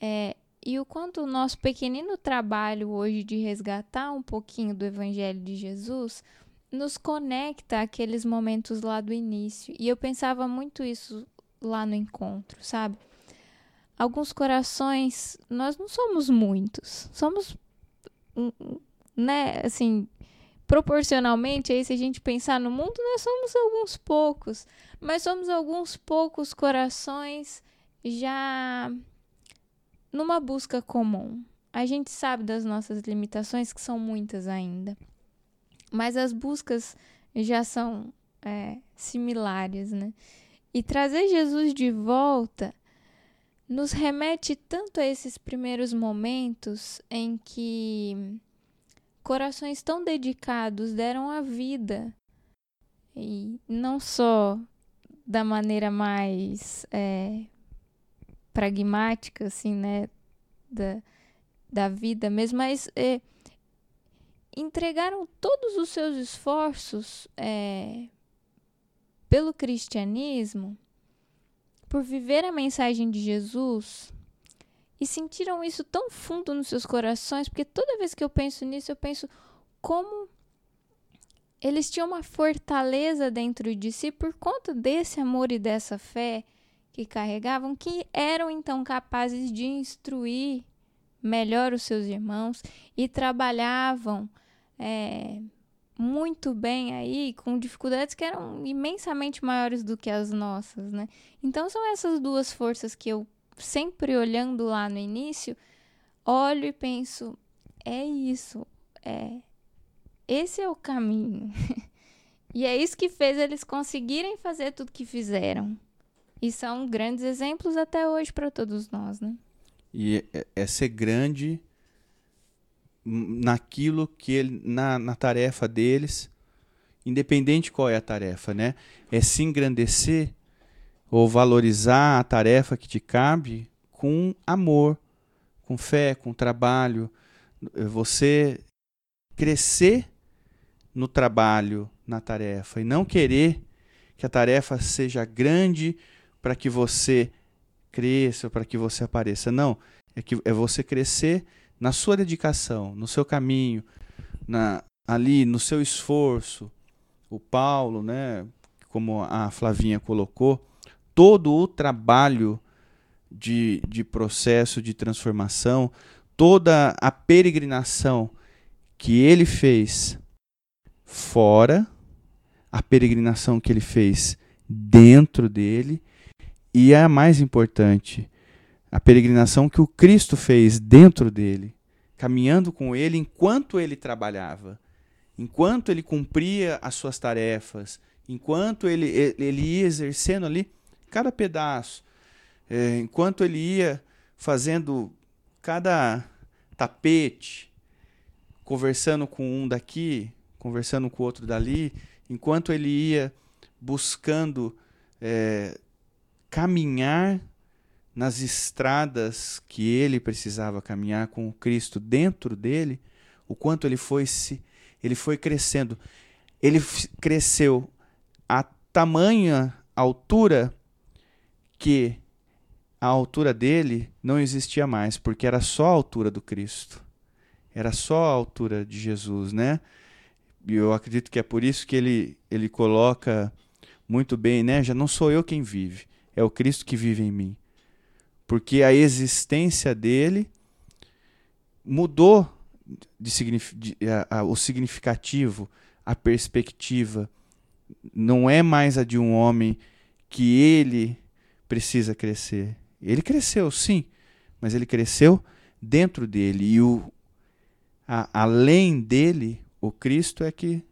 É, e o quanto o nosso pequenino trabalho hoje de resgatar um pouquinho do Evangelho de Jesus nos conecta àqueles momentos lá do início. E eu pensava muito isso lá no encontro, sabe? Alguns corações, nós não somos muitos, somos, né, assim, proporcionalmente, aí se a gente pensar no mundo, nós somos alguns poucos, mas somos alguns poucos corações já numa busca comum. A gente sabe das nossas limitações, que são muitas ainda mas as buscas já são é, similares, né? E trazer Jesus de volta nos remete tanto a esses primeiros momentos em que corações tão dedicados deram a vida e não só da maneira mais é, pragmática, assim, né, da, da vida mesmo, mas é, entregaram todos os seus esforços é, pelo cristianismo, por viver a mensagem de Jesus, e sentiram isso tão fundo nos seus corações, porque toda vez que eu penso nisso, eu penso como eles tinham uma fortaleza dentro de si por conta desse amor e dessa fé que carregavam, que eram então capazes de instruir melhor os seus irmãos e trabalhavam é, muito bem aí, com dificuldades que eram imensamente maiores do que as nossas, né? Então são essas duas forças que eu sempre olhando lá no início, olho e penso, é isso, é esse é o caminho. e é isso que fez eles conseguirem fazer tudo que fizeram. E são grandes exemplos até hoje para todos nós, né? E é, é ser grande naquilo que ele na, na tarefa deles, independente qual é a tarefa, né? É se engrandecer ou valorizar a tarefa que te cabe com amor, com fé, com trabalho, você crescer no trabalho, na tarefa e não querer que a tarefa seja grande para que você cresça, para que você apareça. Não, é que é você crescer na sua dedicação, no seu caminho, na, ali no seu esforço, o Paulo, né, como a Flavinha colocou, todo o trabalho de, de processo de transformação, toda a peregrinação que ele fez fora, a peregrinação que ele fez dentro dele, e a mais importante, a peregrinação que o Cristo fez dentro dele, caminhando com ele enquanto ele trabalhava, enquanto ele cumpria as suas tarefas, enquanto ele, ele ia exercendo ali cada pedaço, é, enquanto ele ia fazendo cada tapete, conversando com um daqui, conversando com o outro dali, enquanto ele ia buscando é, caminhar nas estradas que ele precisava caminhar com o Cristo dentro dele, o quanto ele foi se ele foi crescendo. Ele cresceu a tamanha altura que a altura dele não existia mais, porque era só a altura do Cristo. Era só a altura de Jesus, né? E eu acredito que é por isso que ele, ele coloca muito bem, né? Já não sou eu quem vive, é o Cristo que vive em mim. Porque a existência dele mudou de, de, a, a, o significativo, a perspectiva. Não é mais a de um homem que ele precisa crescer. Ele cresceu, sim, mas ele cresceu dentro dele. E o, a, além dele, o Cristo é que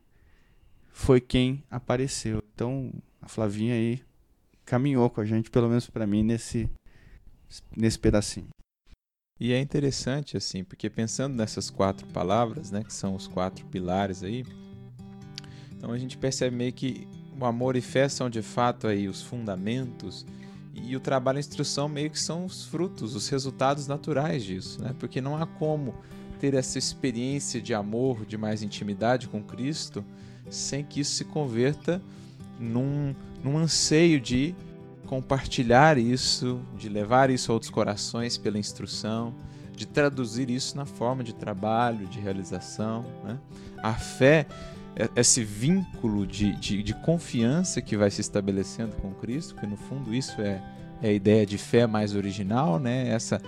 foi quem apareceu. Então, a Flavinha aí caminhou com a gente, pelo menos para mim, nesse, nesse pedacinho. E é interessante, assim, porque pensando nessas quatro palavras, né, que são os quatro pilares aí, então a gente percebe meio que o amor e fé são de fato aí os fundamentos e o trabalho e instrução meio que são os frutos, os resultados naturais disso, né? Porque não há como ter essa experiência de amor, de mais intimidade com Cristo, sem que isso se converta num, num anseio de compartilhar isso, de levar isso a outros corações pela instrução, de traduzir isso na forma de trabalho, de realização. Né? A fé, é, esse vínculo de, de, de, confiança que vai se estabelecendo com Cristo, que no fundo isso é, é a ideia de fé mais original, né? essa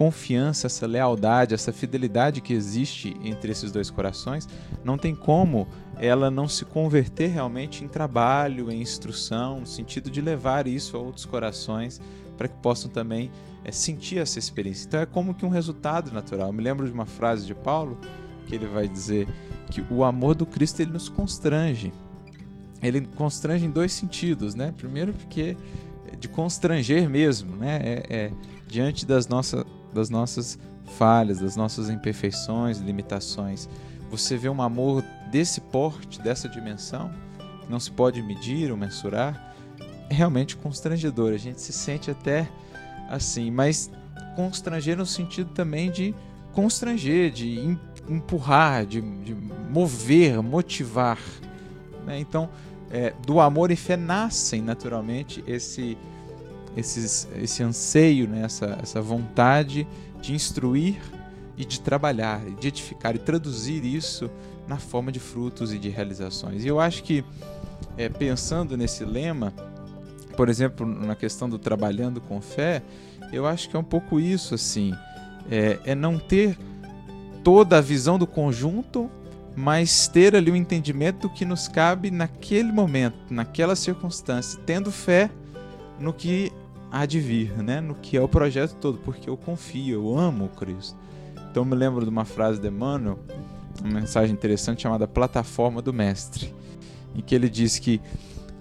confiança, essa lealdade, essa fidelidade que existe entre esses dois corações, não tem como ela não se converter realmente em trabalho, em instrução, no sentido de levar isso a outros corações para que possam também é, sentir essa experiência. Então é como que um resultado natural. Eu me lembro de uma frase de Paulo que ele vai dizer que o amor do Cristo ele nos constrange. Ele constrange em dois sentidos, né? Primeiro porque é de constranger mesmo, né? É, é diante das, nossa, das nossas falhas, das nossas imperfeições, limitações. Você vê um amor desse porte, dessa dimensão, que não se pode medir ou mensurar, é realmente constrangedor. A gente se sente até assim, mas constranger no sentido também de constranger, de empurrar, de, de mover, motivar. Né? Então, é, do amor e fé nascem naturalmente esse, esses, esse anseio, né? essa, essa vontade de instruir e de trabalhar, de edificar e traduzir isso na forma de frutos e de realizações. E eu acho que, é, pensando nesse lema, por exemplo, na questão do trabalhando com fé, eu acho que é um pouco isso, assim, é, é não ter toda a visão do conjunto, mas ter ali o um entendimento do que nos cabe naquele momento, naquela circunstância, tendo fé no que há de vir, né? no que é o projeto todo, porque eu confio, eu amo o Cristo. Então me lembro de uma frase de Emmanuel, uma mensagem interessante chamada Plataforma do Mestre, em que ele diz que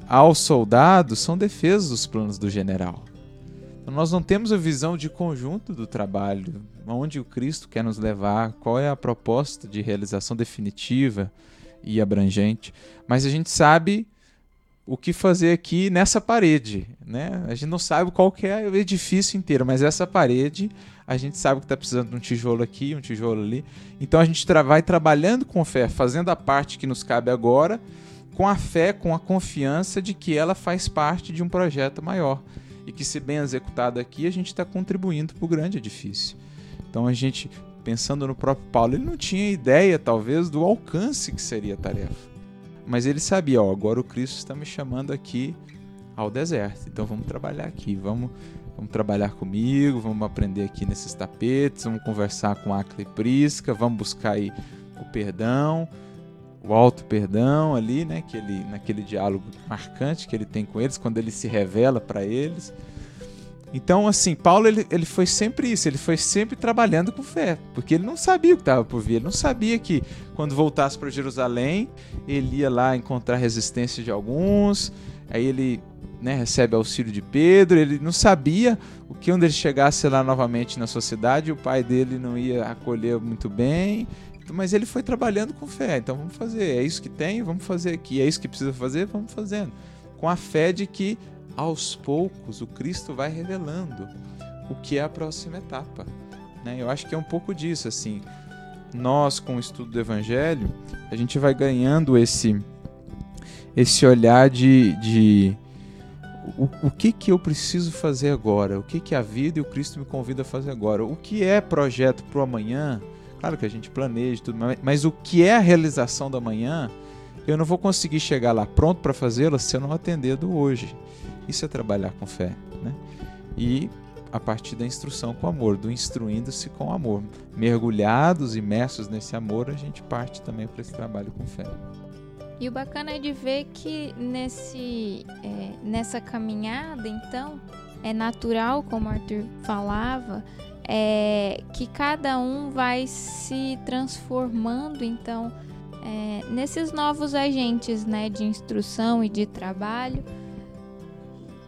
aos soldados são defesas os planos do general. Então, nós não temos a visão de conjunto do trabalho, onde o Cristo quer nos levar, qual é a proposta de realização definitiva e abrangente, mas a gente sabe o que fazer aqui nessa parede, né? A gente não sabe qual é o edifício inteiro, mas essa parede a gente sabe que está precisando de um tijolo aqui, um tijolo ali. Então a gente tra vai trabalhando com fé, fazendo a parte que nos cabe agora, com a fé, com a confiança de que ela faz parte de um projeto maior. E que, se bem executado aqui, a gente está contribuindo para o grande edifício. Então a gente, pensando no próprio Paulo, ele não tinha ideia, talvez, do alcance que seria a tarefa. Mas ele sabia, ó, agora o Cristo está me chamando aqui ao deserto. Então vamos trabalhar aqui, vamos Vamos trabalhar comigo, vamos aprender aqui nesses tapetes, vamos conversar com Acla e Prisca, vamos buscar aí o perdão, o alto perdão ali, né, que ele, naquele diálogo marcante que ele tem com eles, quando ele se revela para eles. Então, assim, Paulo ele, ele foi sempre isso, ele foi sempre trabalhando com fé, porque ele não sabia o que estava por vir, ele não sabia que quando voltasse para Jerusalém, ele ia lá encontrar resistência de alguns, aí ele né, recebe auxílio de Pedro, ele não sabia o que onde ele chegasse lá novamente na sociedade, o pai dele não ia acolher muito bem, mas ele foi trabalhando com fé. Então vamos fazer, é isso que tem, vamos fazer aqui, é isso que precisa fazer, vamos fazendo. Com a fé de que aos poucos o Cristo vai revelando o que é a próxima etapa. Né? Eu acho que é um pouco disso, assim. Nós, com o estudo do Evangelho, a gente vai ganhando esse, esse olhar de, de o, o que que eu preciso fazer agora? O que que a vida e o Cristo me convida a fazer agora? O que é projeto para o amanhã? Claro que a gente planeja tudo, mas, mas o que é a realização da manhã? Eu não vou conseguir chegar lá pronto para fazê-la se eu não atender do hoje. Isso é trabalhar com fé, né? E a partir da instrução com amor, do instruindo-se com amor. Mergulhados, imersos nesse amor, a gente parte também para esse trabalho com fé. E o bacana é de ver que nesse, é, nessa caminhada, então, é natural, como Arthur falava, é, que cada um vai se transformando, então, é, nesses novos agentes né, de instrução e de trabalho,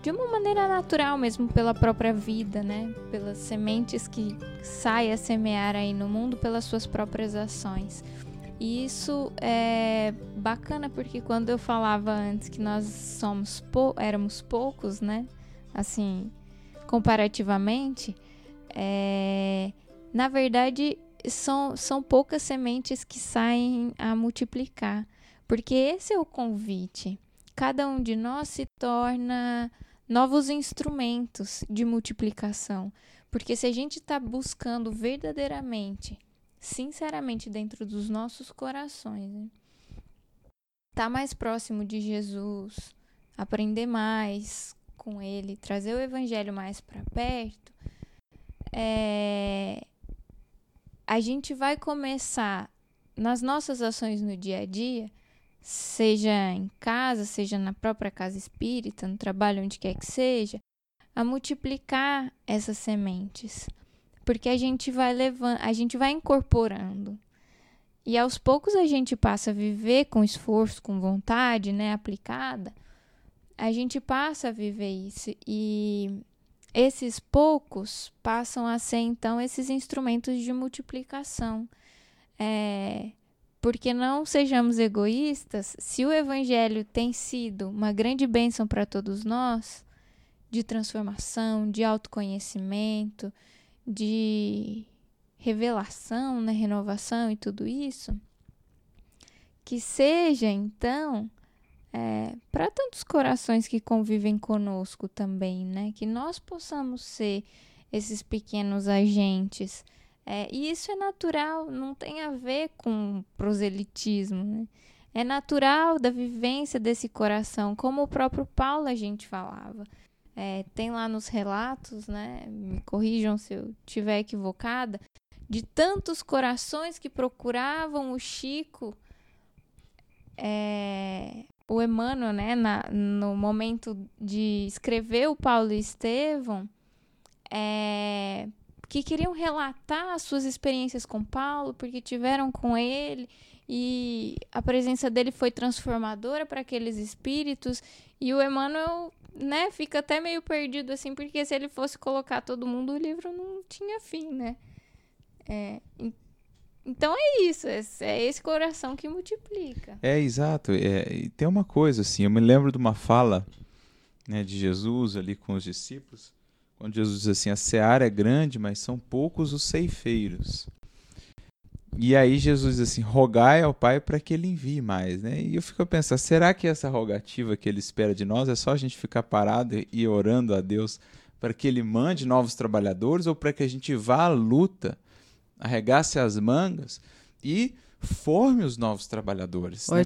de uma maneira natural mesmo, pela própria vida, né? Pelas sementes que saem a semear aí no mundo, pelas suas próprias ações. E isso é bacana porque quando eu falava antes que nós somos pou éramos poucos, né? Assim, comparativamente, é, na verdade são, são poucas sementes que saem a multiplicar. Porque esse é o convite. Cada um de nós se torna novos instrumentos de multiplicação. Porque se a gente está buscando verdadeiramente sinceramente dentro dos nossos corações. Né? Tá mais próximo de Jesus, aprender mais com ele, trazer o evangelho mais para perto, é... a gente vai começar nas nossas ações no dia a dia, seja em casa, seja na própria casa espírita, no trabalho, onde quer que seja, a multiplicar essas sementes porque a gente vai levando, a gente vai incorporando. E aos poucos a gente passa a viver com esforço, com vontade, né, aplicada. A gente passa a viver isso e esses poucos passam a ser então esses instrumentos de multiplicação. É, porque não sejamos egoístas, se o evangelho tem sido uma grande bênção para todos nós, de transformação, de autoconhecimento, de revelação, né, renovação e tudo isso, que seja então é, para tantos corações que convivem conosco também, né, que nós possamos ser esses pequenos agentes. É, e isso é natural, não tem a ver com proselitismo, né? É natural da vivência desse coração, como o próprio Paulo a gente falava. É, tem lá nos relatos, né? Me corrijam se eu estiver equivocada, de tantos corações que procuravam o Chico, é, o Emmanuel, né? Na, no momento de escrever o Paulo e Estevão, é, que queriam relatar as suas experiências com Paulo, porque tiveram com ele e a presença dele foi transformadora para aqueles espíritos. E o Emmanuel né, fica até meio perdido assim, porque se ele fosse colocar todo mundo, o livro não tinha fim, né? É, então é isso, é, é, esse coração que multiplica. É, exato. É, tem uma coisa assim, eu me lembro de uma fala né, de Jesus ali com os discípulos, quando Jesus diz assim, a seara é grande, mas são poucos os ceifeiros. E aí Jesus diz assim: rogai ao Pai para que ele envie mais, né? E eu fico a pensar, será que essa rogativa que ele espera de nós é só a gente ficar parado e orando a Deus para que ele mande novos trabalhadores ou para que a gente vá à luta, arregace as mangas e forme os novos trabalhadores? Né? É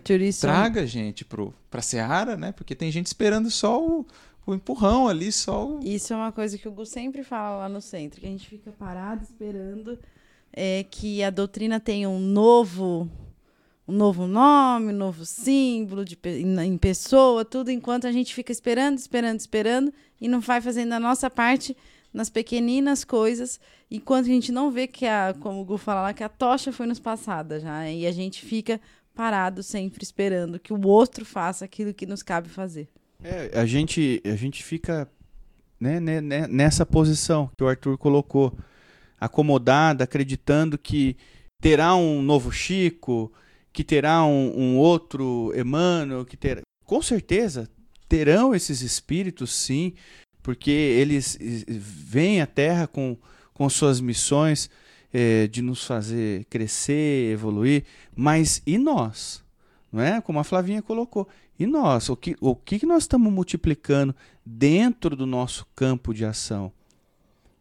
Traga gente para a Seara, né? Porque tem gente esperando só o, o empurrão ali, só o... Isso é uma coisa que o Gu sempre fala lá no centro, que a gente fica parado esperando é, que a doutrina tem um novo um novo nome, um novo símbolo de, em pessoa, tudo enquanto a gente fica esperando, esperando, esperando e não vai fazendo a nossa parte nas pequeninas coisas, enquanto a gente não vê que a, como o Gu fala lá, que a tocha foi nos passada já, e a gente fica parado sempre esperando que o outro faça aquilo que nos cabe fazer. É, a gente a gente fica né, né, né nessa posição que o Arthur colocou acomodada, acreditando que terá um novo Chico, que terá um, um outro Emmanuel, que terá. Com certeza terão esses espíritos, sim, porque eles vêm à Terra com, com suas missões é, de nos fazer crescer, evoluir, mas e nós? Não é? Como a Flavinha colocou. E nós, o que, o que nós estamos multiplicando dentro do nosso campo de ação?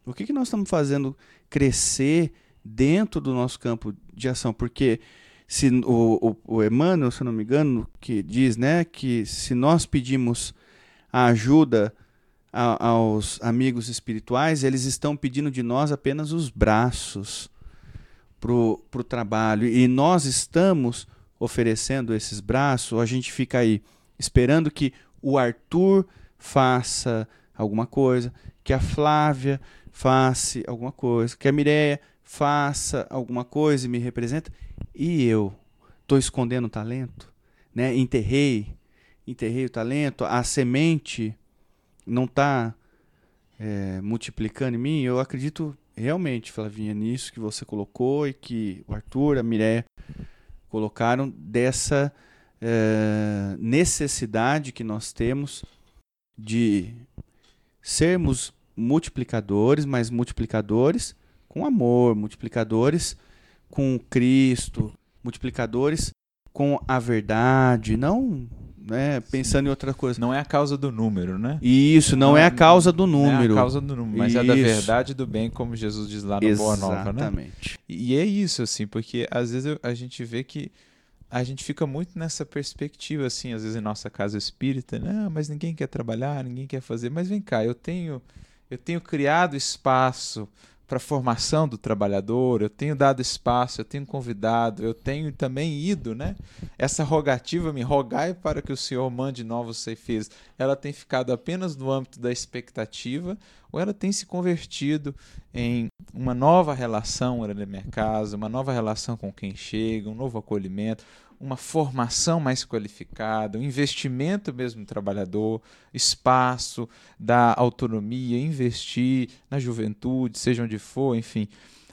O que, que nós estamos fazendo crescer dentro do nosso campo de ação? Porque se o, o, o Emmanuel, se eu não me engano, que diz né, que se nós pedimos ajuda a, aos amigos espirituais, eles estão pedindo de nós apenas os braços para o trabalho. E nós estamos oferecendo esses braços, a gente fica aí esperando que o Arthur faça alguma coisa, que a Flávia faça alguma coisa, que a Mireia faça alguma coisa e me representa, e eu estou escondendo o talento, né? Enterrei, enterrei o talento, a semente não está é, multiplicando em mim. Eu acredito realmente, Flavinha, nisso que você colocou e que o Arthur, a Mireia colocaram dessa é, necessidade que nós temos de sermos multiplicadores, mas multiplicadores com amor, multiplicadores com Cristo, multiplicadores com a verdade, não né, pensando em outra coisa. Não é a causa do número, né? Isso, não, não é a causa do número. Não é a causa do número, mas isso. é da verdade do bem, como Jesus diz lá no Exatamente. Boa Nova, né? Exatamente. E é isso, assim, porque às vezes a gente vê que a gente fica muito nessa perspectiva, assim, às vezes em nossa casa espírita, né? Ah, mas ninguém quer trabalhar, ninguém quer fazer. Mas vem cá, eu tenho, eu tenho criado espaço para a formação do trabalhador, eu tenho dado espaço, eu tenho convidado, eu tenho também ido, né? Essa rogativa, me rogai para que o Senhor mande novos ceifeiros, ela tem ficado apenas no âmbito da expectativa ou ela tem se convertido em uma nova relação na minha casa, uma nova relação com quem chega, um novo acolhimento, uma formação mais qualificada, um investimento mesmo no trabalhador, espaço, da autonomia, investir na juventude, seja onde for, enfim.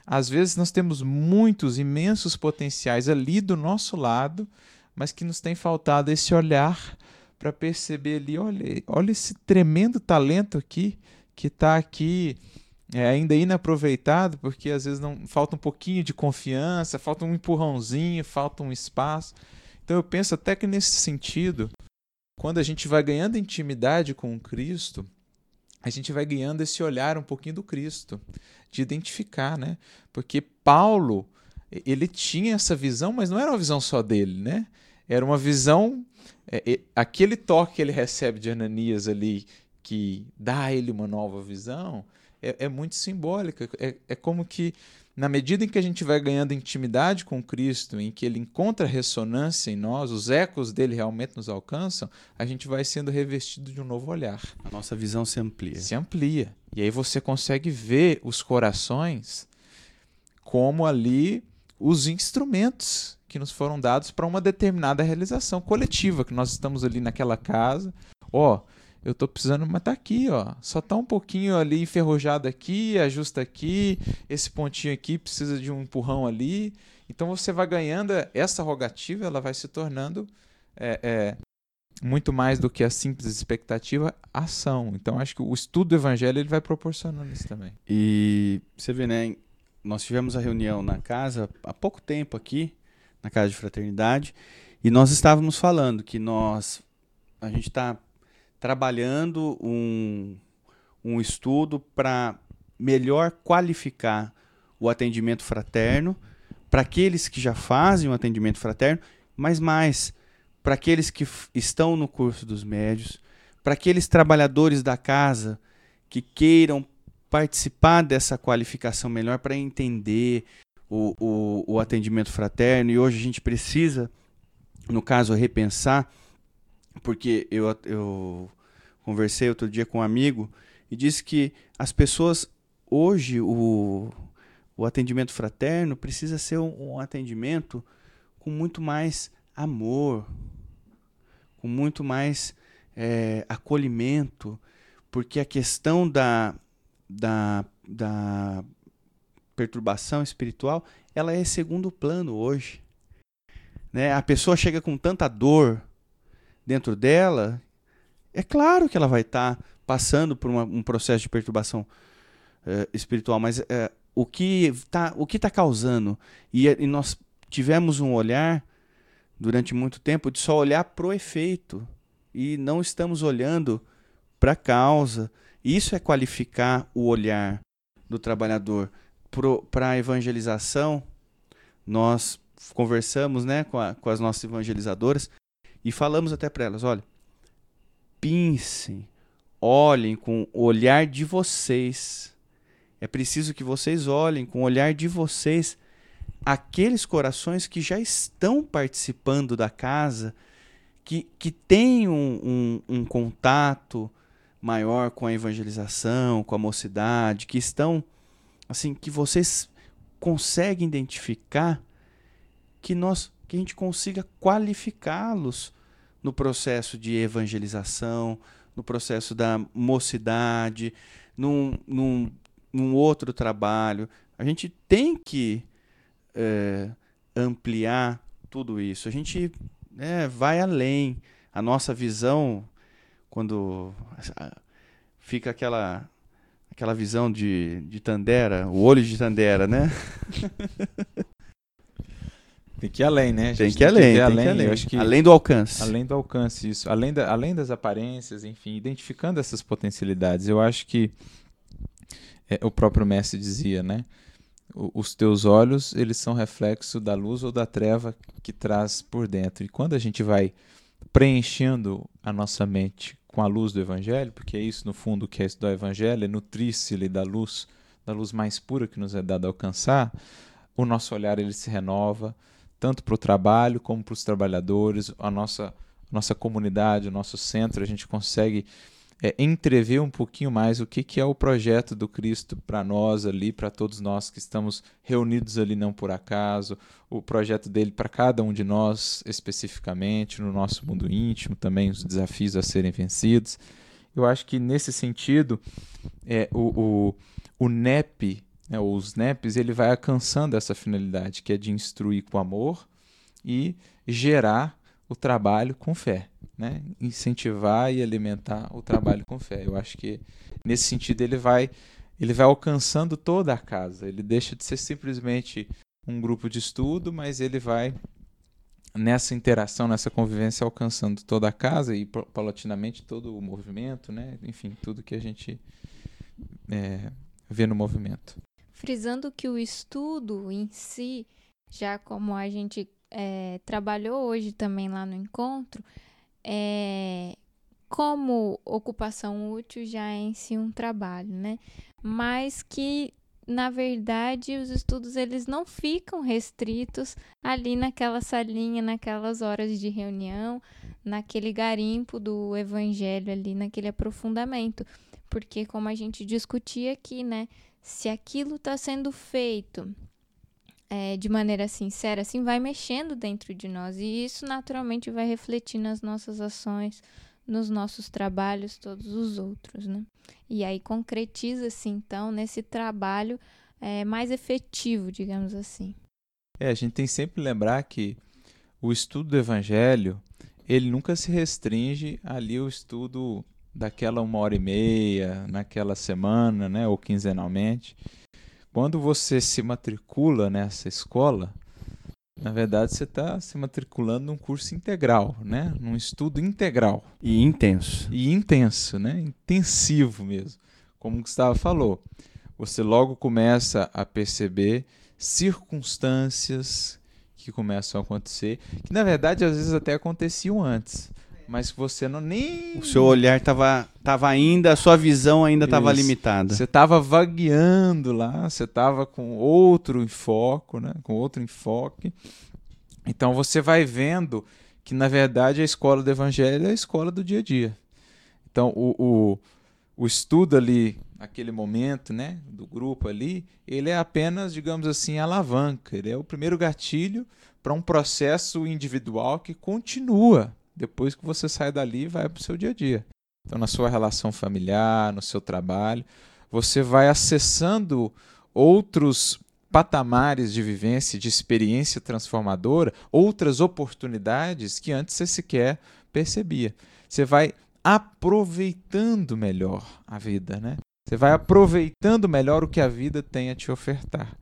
Às vezes nós temos muitos, imensos potenciais ali do nosso lado, mas que nos tem faltado esse olhar para perceber ali, olha, olha esse tremendo talento aqui que está aqui é ainda inaproveitado, porque às vezes não falta um pouquinho de confiança, falta um empurrãozinho, falta um espaço. Então eu penso até que nesse sentido, quando a gente vai ganhando intimidade com Cristo, a gente vai ganhando esse olhar um pouquinho do Cristo, de identificar, né? Porque Paulo, ele tinha essa visão, mas não era uma visão só dele, né? Era uma visão, é, é, aquele toque que ele recebe de Ananias ali, que dá a ele uma nova visão, é, é muito simbólica. É, é como que, na medida em que a gente vai ganhando intimidade com Cristo, em que ele encontra ressonância em nós, os ecos dele realmente nos alcançam, a gente vai sendo revestido de um novo olhar. A nossa visão se amplia. Se amplia. E aí você consegue ver os corações como ali os instrumentos que nos foram dados para uma determinada realização coletiva, que nós estamos ali naquela casa. Ó, oh, eu tô precisando, mas tá aqui, ó. Só tá um pouquinho ali enferrujado aqui, ajusta aqui, esse pontinho aqui precisa de um empurrão ali. Então você vai ganhando essa rogativa, ela vai se tornando é, é, muito mais do que a simples expectativa, ação. Então acho que o estudo do evangelho ele vai proporcionando isso também. E você vê, né? Nós tivemos a reunião na casa há pouco tempo aqui, na casa de fraternidade, e nós estávamos falando que nós a gente está trabalhando um, um estudo para melhor qualificar o atendimento fraterno para aqueles que já fazem o atendimento fraterno, mas mais para aqueles que estão no curso dos médios, para aqueles trabalhadores da casa que queiram participar dessa qualificação melhor para entender o, o, o atendimento fraterno. E hoje a gente precisa, no caso, repensar porque eu, eu conversei outro dia com um amigo e disse que as pessoas hoje o, o atendimento fraterno precisa ser um, um atendimento com muito mais amor, com muito mais é, acolhimento, porque a questão da, da, da perturbação espiritual ela é segundo plano hoje. Né? A pessoa chega com tanta dor, dentro dela, é claro que ela vai estar tá passando por uma, um processo de perturbação uh, espiritual, mas uh, o que está o tá causando e, e, nós tivemos um olhar durante muito tempo de só olhar pro efeito e não estamos olhando para a causa. Isso é qualificar o olhar do trabalhador para a evangelização. Nós conversamos né, com, a, com as nossas evangelizadoras e falamos até para elas: olha, pensem, olhem com o olhar de vocês. É preciso que vocês olhem com o olhar de vocês aqueles corações que já estão participando da casa, que, que têm um, um, um contato maior com a evangelização, com a mocidade, que estão, assim, que vocês conseguem identificar que nós que a gente consiga qualificá-los no processo de evangelização, no processo da mocidade, num, num, num outro trabalho. A gente tem que é, ampliar tudo isso. A gente é, vai além. A nossa visão, quando fica aquela aquela visão de, de Tandera, o olho de Tandera, né? Tem que ir além, né? Tem que ir além, tem além. Que além. acho que além do alcance. Além do alcance, isso. Além, da, além das aparências, enfim, identificando essas potencialidades. Eu acho que é, o próprio mestre dizia, né? O, os teus olhos, eles são reflexo da luz ou da treva que traz por dentro. E quando a gente vai preenchendo a nossa mente com a luz do evangelho, porque é isso no fundo que é estudar o evangelho, é nutrir-se da luz, da luz mais pura que nos é dada alcançar, o nosso olhar ele se renova, tanto para o trabalho como para os trabalhadores, a nossa, nossa comunidade, o nosso centro, a gente consegue é, entrever um pouquinho mais o que, que é o projeto do Cristo para nós ali, para todos nós que estamos reunidos ali não por acaso, o projeto dele para cada um de nós especificamente, no nosso mundo íntimo, também os desafios a serem vencidos. Eu acho que nesse sentido, é, o, o, o NEP né, os NEPs, ele vai alcançando essa finalidade, que é de instruir com amor e gerar o trabalho com fé, né? incentivar e alimentar o trabalho com fé. Eu acho que nesse sentido ele vai ele vai alcançando toda a casa. Ele deixa de ser simplesmente um grupo de estudo, mas ele vai nessa interação, nessa convivência alcançando toda a casa e paulatinamente todo o movimento, né? Enfim, tudo que a gente é, vê no movimento frisando que o estudo em si, já como a gente é, trabalhou hoje também lá no encontro, é, como ocupação útil já é em si um trabalho, né? Mas que na verdade os estudos eles não ficam restritos ali naquela salinha, naquelas horas de reunião, naquele garimpo do evangelho ali, naquele aprofundamento, porque como a gente discutia aqui, né, se aquilo está sendo feito é, de maneira sincera, assim, vai mexendo dentro de nós. E isso naturalmente vai refletir nas nossas ações, nos nossos trabalhos, todos os outros, né? E aí concretiza-se, então, nesse trabalho é, mais efetivo, digamos assim. É, a gente tem sempre que lembrar que o estudo do evangelho, ele nunca se restringe ali ao estudo daquela uma hora e meia, naquela semana, né, ou quinzenalmente. Quando você se matricula nessa escola, na verdade você está se matriculando num curso integral, né, num estudo integral. E intenso. E intenso, né, intensivo mesmo. Como o Gustavo falou, você logo começa a perceber circunstâncias que começam a acontecer, que na verdade às vezes até aconteciam antes mas você não nem. O seu olhar estava tava ainda, a sua visão ainda estava limitada. Você estava vagueando lá, você estava com outro enfoque, né? Com outro enfoque. Então você vai vendo que na verdade a escola do evangelho é a escola do dia a dia. Então o, o, o estudo ali naquele momento, né, do grupo ali, ele é apenas, digamos assim, alavanca. Ele é o primeiro gatilho para um processo individual que continua depois que você sai dali, vai para o seu dia a dia. Então, na sua relação familiar, no seu trabalho, você vai acessando outros patamares de vivência, de experiência transformadora, outras oportunidades que antes você sequer percebia. Você vai aproveitando melhor a vida, né? Você vai aproveitando melhor o que a vida tem a te ofertar.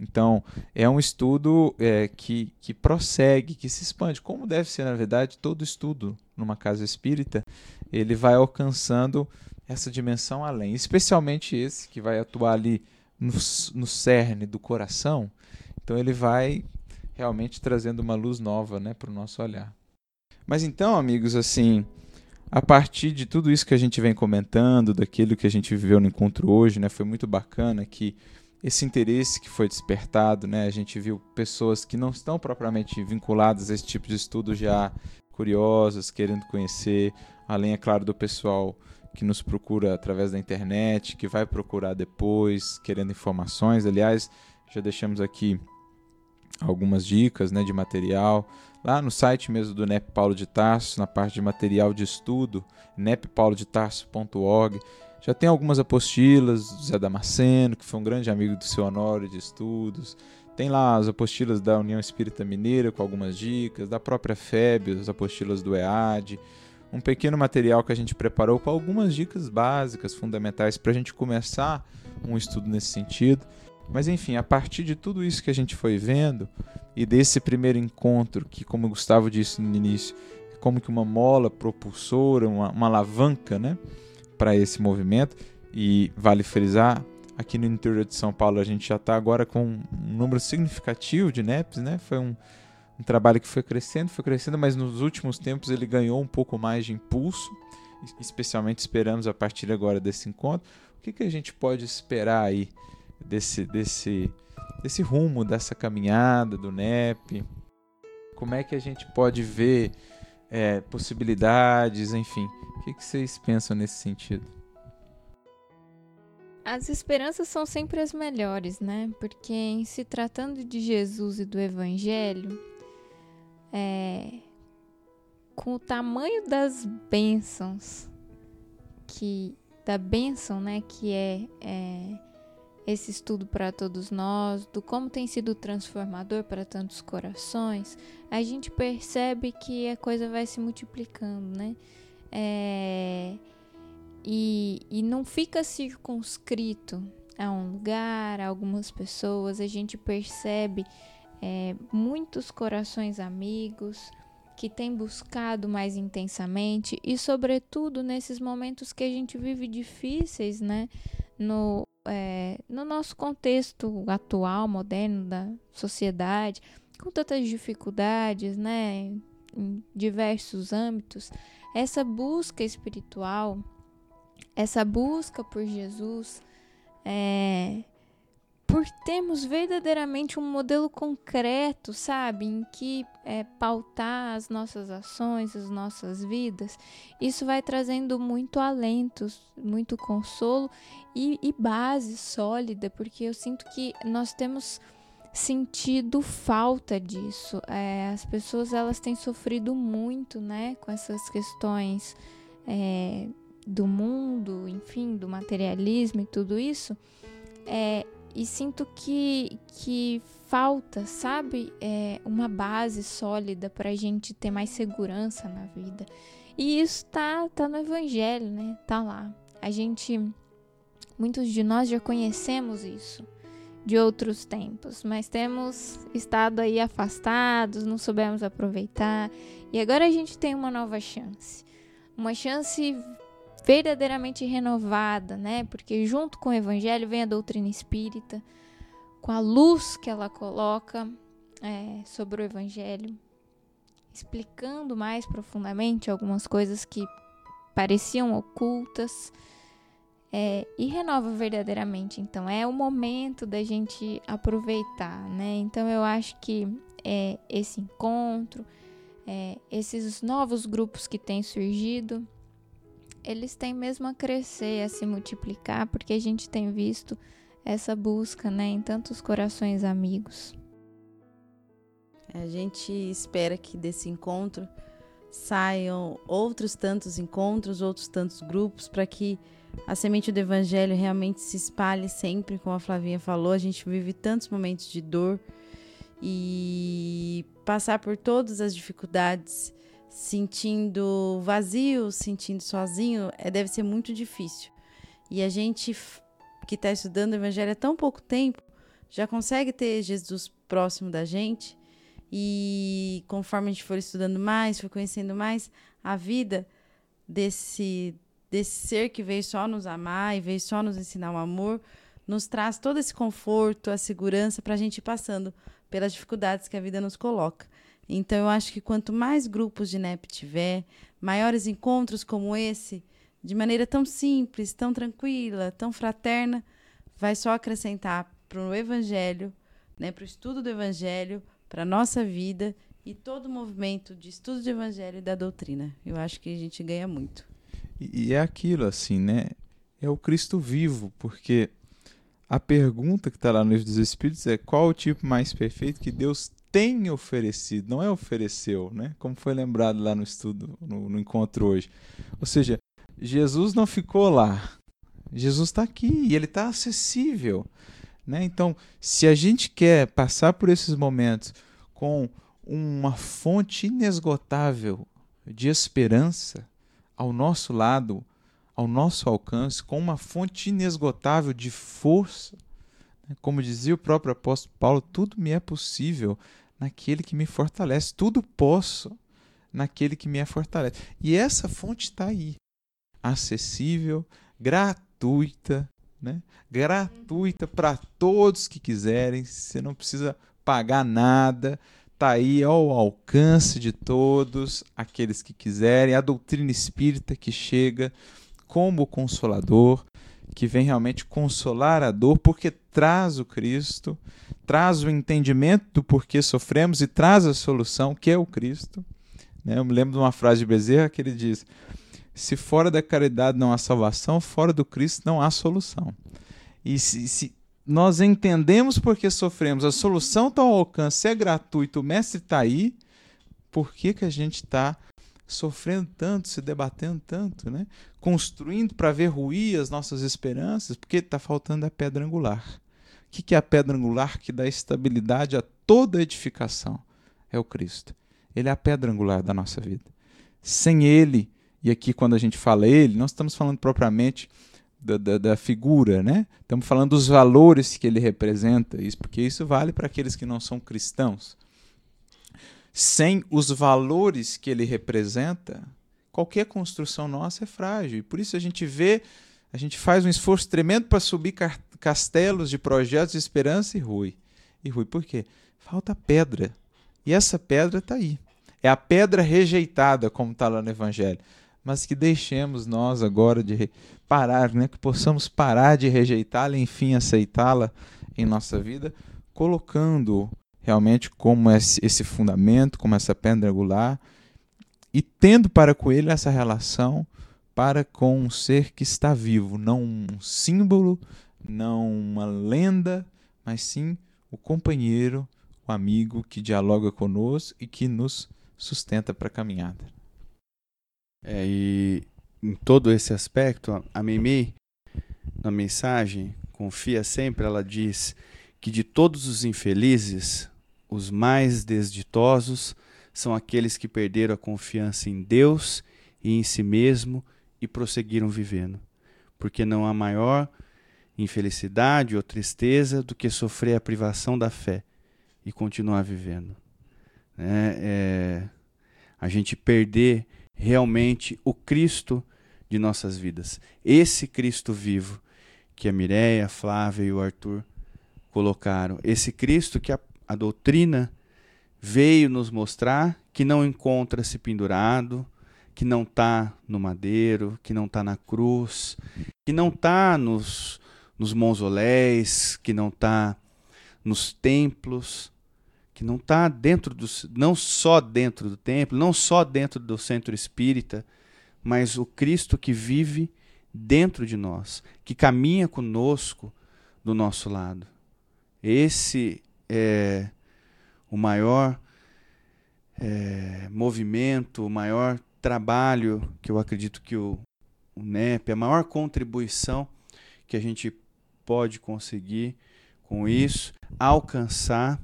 Então, é um estudo é, que, que prossegue, que se expande, como deve ser, na verdade, todo estudo numa casa espírita, ele vai alcançando essa dimensão além, especialmente esse que vai atuar ali no, no cerne do coração. Então, ele vai realmente trazendo uma luz nova né, para o nosso olhar. Mas então, amigos, assim, a partir de tudo isso que a gente vem comentando, daquilo que a gente viveu no encontro hoje, né, foi muito bacana que esse interesse que foi despertado, né? A gente viu pessoas que não estão propriamente vinculadas a esse tipo de estudo já curiosas, querendo conhecer, além, é claro, do pessoal que nos procura através da internet, que vai procurar depois, querendo informações. Aliás, já deixamos aqui algumas dicas né, de material. Lá no site mesmo do NEP Paulo de Tarso, na parte de material de estudo, neppaulodetarso.org, já tem algumas apostilas do Zé Damasceno, que foi um grande amigo do seu Honório de estudos. Tem lá as apostilas da União Espírita Mineira com algumas dicas, da própria FEB, as apostilas do EAD. Um pequeno material que a gente preparou com algumas dicas básicas, fundamentais, para a gente começar um estudo nesse sentido. Mas enfim, a partir de tudo isso que a gente foi vendo e desse primeiro encontro, que como o Gustavo disse no início, é como que uma mola propulsora, uma, uma alavanca, né? Para esse movimento. E vale frisar, aqui no interior de São Paulo a gente já está agora com um número significativo de NEPs, né? Foi um, um trabalho que foi crescendo, foi crescendo, mas nos últimos tempos ele ganhou um pouco mais de impulso, especialmente esperamos a partir agora desse encontro. O que, que a gente pode esperar aí desse, desse, desse rumo, dessa caminhada do NEP? Como é que a gente pode ver é, possibilidades, enfim. O que, que vocês pensam nesse sentido? As esperanças são sempre as melhores, né? Porque em se tratando de Jesus e do Evangelho, é, com o tamanho das bênçãos que da bênção, né, que é, é esse estudo para todos nós, do como tem sido transformador para tantos corações, a gente percebe que a coisa vai se multiplicando, né? É, e, e não fica circunscrito a um lugar, a algumas pessoas, a gente percebe é, muitos corações amigos que têm buscado mais intensamente e, sobretudo, nesses momentos que a gente vive difíceis, né? No, é, no nosso contexto atual, moderno da sociedade, com tantas dificuldades, né, em diversos âmbitos, essa busca espiritual, essa busca por Jesus, é, por termos verdadeiramente um modelo concreto, sabe, em que é, pautar as nossas ações, as nossas vidas, isso vai trazendo muito alento, muito consolo e, e base sólida, porque eu sinto que nós temos sentido falta disso. É, as pessoas elas têm sofrido muito, né, com essas questões é, do mundo, enfim, do materialismo e tudo isso. É, e sinto que, que falta, sabe, é, uma base sólida para a gente ter mais segurança na vida. E isso tá, tá no Evangelho, né? Tá lá. A gente, muitos de nós já conhecemos isso de outros tempos, mas temos estado aí afastados, não soubemos aproveitar. E agora a gente tem uma nova chance. Uma chance verdadeiramente renovada, né? Porque junto com o evangelho vem a doutrina espírita, com a luz que ela coloca é, sobre o evangelho, explicando mais profundamente algumas coisas que pareciam ocultas. É, e renova verdadeiramente. Então é o momento da gente aproveitar, né? Então eu acho que é, esse encontro, é, esses novos grupos que têm surgido, eles têm mesmo a crescer, a se multiplicar, porque a gente tem visto essa busca, né, em tantos corações amigos. A gente espera que desse encontro saiam outros tantos encontros, outros tantos grupos, para que a semente do evangelho realmente se espalhe sempre, como a Flavinha falou. A gente vive tantos momentos de dor e passar por todas as dificuldades sentindo vazio, sentindo sozinho, é, deve ser muito difícil. E a gente que está estudando o Evangelho há tão pouco tempo já consegue ter Jesus próximo da gente. E conforme a gente for estudando mais, for conhecendo mais a vida desse, desse ser que veio só nos amar e veio só nos ensinar o amor, nos traz todo esse conforto, a segurança para a gente ir passando pelas dificuldades que a vida nos coloca. Então, eu acho que quanto mais grupos de NEP tiver, maiores encontros como esse, de maneira tão simples, tão tranquila, tão fraterna, vai só acrescentar para o Evangelho, né, para o estudo do Evangelho, para a nossa vida e todo o movimento de estudo do Evangelho e da doutrina. Eu acho que a gente ganha muito. E, e é aquilo assim, né? É o Cristo vivo, porque a pergunta que está lá no livro dos Espíritos é qual o tipo mais perfeito que Deus tem oferecido, não é ofereceu, né? Como foi lembrado lá no estudo, no, no encontro hoje. Ou seja, Jesus não ficou lá. Jesus está aqui e ele está acessível. Né? Então, se a gente quer passar por esses momentos com uma fonte inesgotável de esperança ao nosso lado, ao nosso alcance, com uma fonte inesgotável de força. Né? Como dizia o próprio apóstolo Paulo, tudo me é possível naquele que me fortalece. Tudo posso naquele que me fortalece. E essa fonte está aí, acessível, gratuita, né? gratuita para todos que quiserem. Você não precisa pagar nada. Está aí ao alcance de todos aqueles que quiserem. A doutrina espírita que chega como consolador, que vem realmente consolar a dor, porque traz o Cristo, traz o entendimento do porquê sofremos e traz a solução, que é o Cristo. Né? Eu me lembro de uma frase de Bezerra que ele diz: Se fora da caridade não há salvação, fora do Cristo não há solução. E se, se nós entendemos porque sofremos, a solução está ao alcance, é gratuito, o Mestre está aí, por que, que a gente está sofrendo tanto, se debatendo tanto, né? construindo para ver ruir as nossas esperanças, porque está faltando a pedra angular. O que, é a pedra angular que dá estabilidade a toda edificação? É o Cristo. Ele é a pedra angular da nossa vida. Sem Ele, e aqui quando a gente fala Ele, nós estamos falando propriamente da, da, da, figura, né? Estamos falando dos valores que ele representa, isso porque isso vale para aqueles que não são cristãos sem os valores que ele representa, qualquer construção nossa é frágil. Por isso a gente vê, a gente faz um esforço tremendo para subir castelos de projetos de esperança e rui. E rui por quê? Falta pedra. E essa pedra está aí. É a pedra rejeitada, como está lá no Evangelho. Mas que deixemos nós agora de parar, né? que possamos parar de rejeitá-la e enfim aceitá-la em nossa vida, colocando realmente como esse fundamento, como essa pedra angular, e tendo para com ele essa relação para com um ser que está vivo, não um símbolo, não uma lenda, mas sim o companheiro, o amigo que dialoga conosco e que nos sustenta para a caminhada. É, e em todo esse aspecto, a Mimi, na mensagem, confia sempre, ela diz que de todos os infelizes, os mais desditosos são aqueles que perderam a confiança em Deus e em si mesmo e prosseguiram vivendo. Porque não há maior infelicidade ou tristeza do que sofrer a privação da fé e continuar vivendo. É, é, a gente perder realmente o Cristo de nossas vidas. Esse Cristo vivo que a Mireia, a Flávia e o Arthur colocaram. Esse Cristo que a a doutrina veio nos mostrar que não encontra-se pendurado, que não está no madeiro, que não está na cruz, que não está nos, nos que não está nos templos, que não está dentro do, não só dentro do templo, não só dentro do centro espírita, mas o Cristo que vive dentro de nós, que caminha conosco do nosso lado. Esse é, o maior é, movimento, o maior trabalho que eu acredito que o, o NEP, a maior contribuição que a gente pode conseguir com isso, alcançar,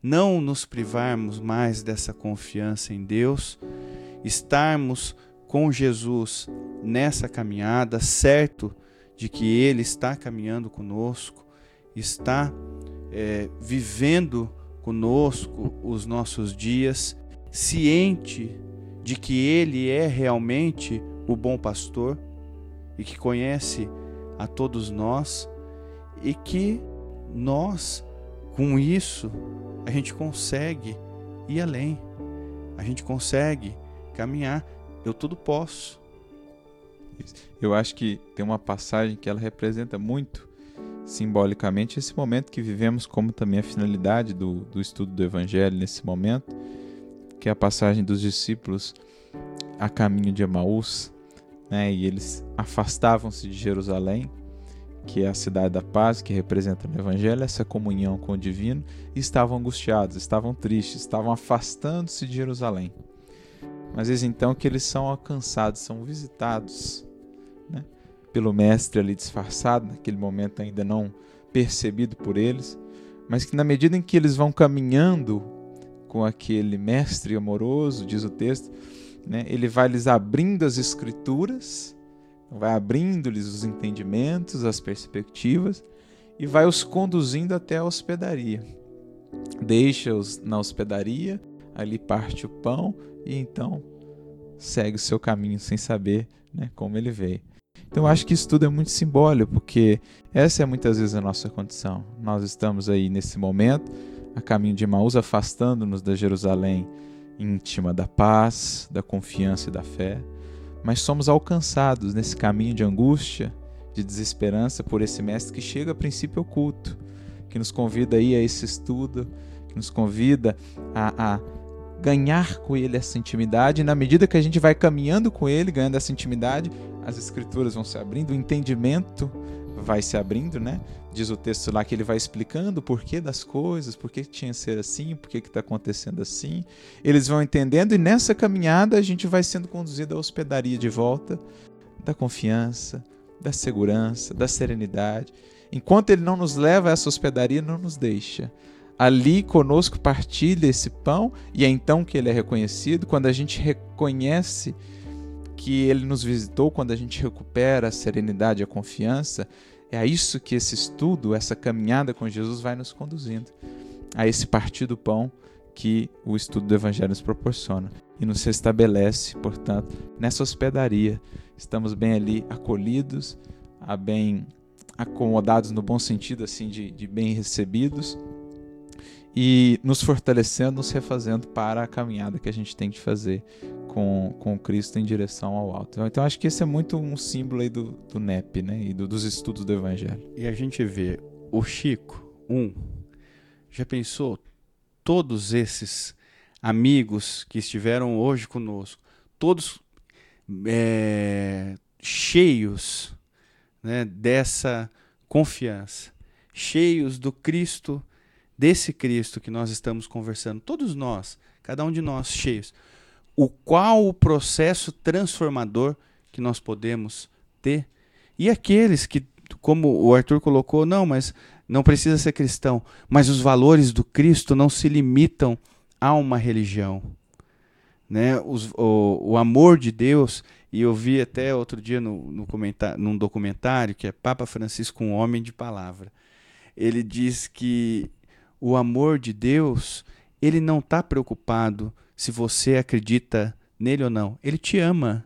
não nos privarmos mais dessa confiança em Deus, estarmos com Jesus nessa caminhada, certo de que Ele está caminhando conosco, está é, vivendo conosco os nossos dias, ciente de que Ele é realmente o bom pastor e que conhece a todos nós e que nós, com isso, a gente consegue ir além, a gente consegue caminhar. Eu tudo posso. Eu acho que tem uma passagem que ela representa muito simbolicamente esse momento que vivemos, como também a finalidade do, do estudo do Evangelho nesse momento, que é a passagem dos discípulos a caminho de Emaús, né, e eles afastavam-se de Jerusalém, que é a cidade da paz, que representa no Evangelho essa comunhão com o divino, e estavam angustiados, estavam tristes, estavam afastando-se de Jerusalém. Mas eis então que eles são alcançados, são visitados pelo Mestre ali disfarçado, naquele momento ainda não percebido por eles, mas que na medida em que eles vão caminhando com aquele Mestre amoroso, diz o texto, né, ele vai lhes abrindo as escrituras, vai abrindo-lhes os entendimentos, as perspectivas e vai os conduzindo até a hospedaria. Deixa-os na hospedaria, ali parte o pão e então segue o seu caminho sem saber né, como ele veio. Então eu acho que isso tudo é muito simbólico, porque essa é muitas vezes a nossa condição. Nós estamos aí nesse momento, a caminho de Maús, afastando-nos da Jerusalém íntima da paz, da confiança e da fé, mas somos alcançados nesse caminho de angústia, de desesperança por esse mestre que chega a princípio oculto, que nos convida aí a esse estudo, que nos convida a, a ganhar com ele essa intimidade, e na medida que a gente vai caminhando com ele, ganhando essa intimidade, as escrituras vão se abrindo, o entendimento vai se abrindo, né? Diz o texto lá que ele vai explicando o porquê das coisas, por que tinha que ser assim, por que está acontecendo assim. Eles vão entendendo e nessa caminhada a gente vai sendo conduzido à hospedaria de volta da confiança, da segurança, da serenidade. Enquanto ele não nos leva a essa hospedaria, não nos deixa. Ali conosco partilha esse pão e é então que ele é reconhecido. Quando a gente reconhece que ele nos visitou, quando a gente recupera a serenidade e a confiança, é a isso que esse estudo, essa caminhada com Jesus vai nos conduzindo, a esse partir do pão que o estudo do Evangelho nos proporciona e nos estabelece, portanto, nessa hospedaria. Estamos bem ali acolhidos, bem acomodados no bom sentido, assim, de, de bem recebidos e nos fortalecendo, nos refazendo para a caminhada que a gente tem que fazer com, com Cristo em direção ao alto. Então acho que esse é muito um símbolo aí do, do NEP, né? E do, dos estudos do Evangelho. E a gente vê o Chico, um, já pensou todos esses amigos que estiveram hoje conosco, todos é, cheios né, dessa confiança, cheios do Cristo, desse Cristo que nós estamos conversando, todos nós, cada um de nós cheios o qual o processo transformador que nós podemos ter. E aqueles que, como o Arthur colocou, não, mas não precisa ser cristão, mas os valores do Cristo não se limitam a uma religião. Né? Os, o, o amor de Deus, e eu vi até outro dia no, no comentário, num documentário que é Papa Francisco, um homem de palavra. Ele diz que o amor de Deus, ele não está preocupado se você acredita nele ou não. Ele te ama.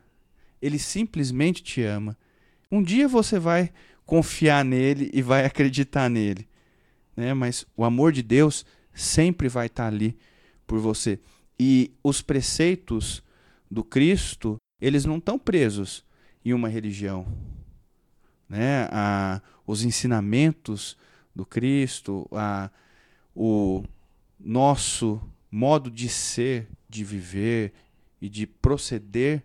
Ele simplesmente te ama. Um dia você vai confiar nele e vai acreditar nele. Né? Mas o amor de Deus sempre vai estar ali por você. E os preceitos do Cristo, eles não estão presos em uma religião. Né? A, os ensinamentos do Cristo, a, o nosso modo de ser, de viver e de proceder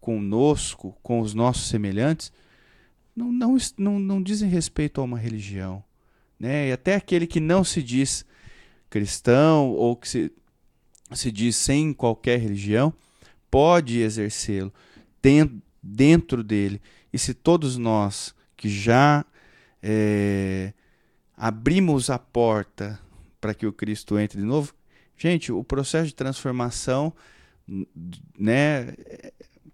conosco, com os nossos semelhantes, não, não, não, não dizem respeito a uma religião. Né? E até aquele que não se diz cristão ou que se, se diz sem qualquer religião, pode exercê-lo dentro, dele. E se todos nós que já é, abrimos a porta para que o Cristo entre de novo, Gente, o processo de transformação, né?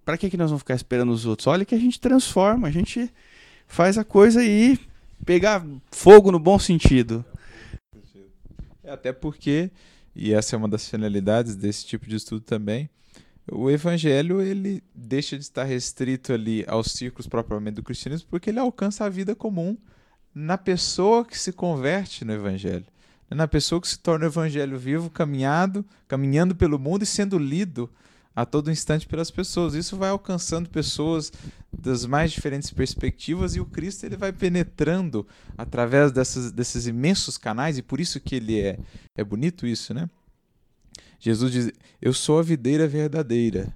Para que, que nós vamos ficar esperando os outros? Olha que a gente transforma, a gente faz a coisa aí pegar fogo no bom sentido. Até porque, e essa é uma das finalidades desse tipo de estudo também, o evangelho ele deixa de estar restrito ali aos círculos propriamente do cristianismo, porque ele alcança a vida comum na pessoa que se converte no evangelho, na pessoa que se torna o evangelho vivo, caminhado, caminhando pelo mundo e sendo lido a todo instante pelas pessoas. Isso vai alcançando pessoas das mais diferentes perspectivas e o Cristo ele vai penetrando através dessas, desses imensos canais e por isso que ele é é bonito isso, né? Jesus diz: Eu sou a videira verdadeira.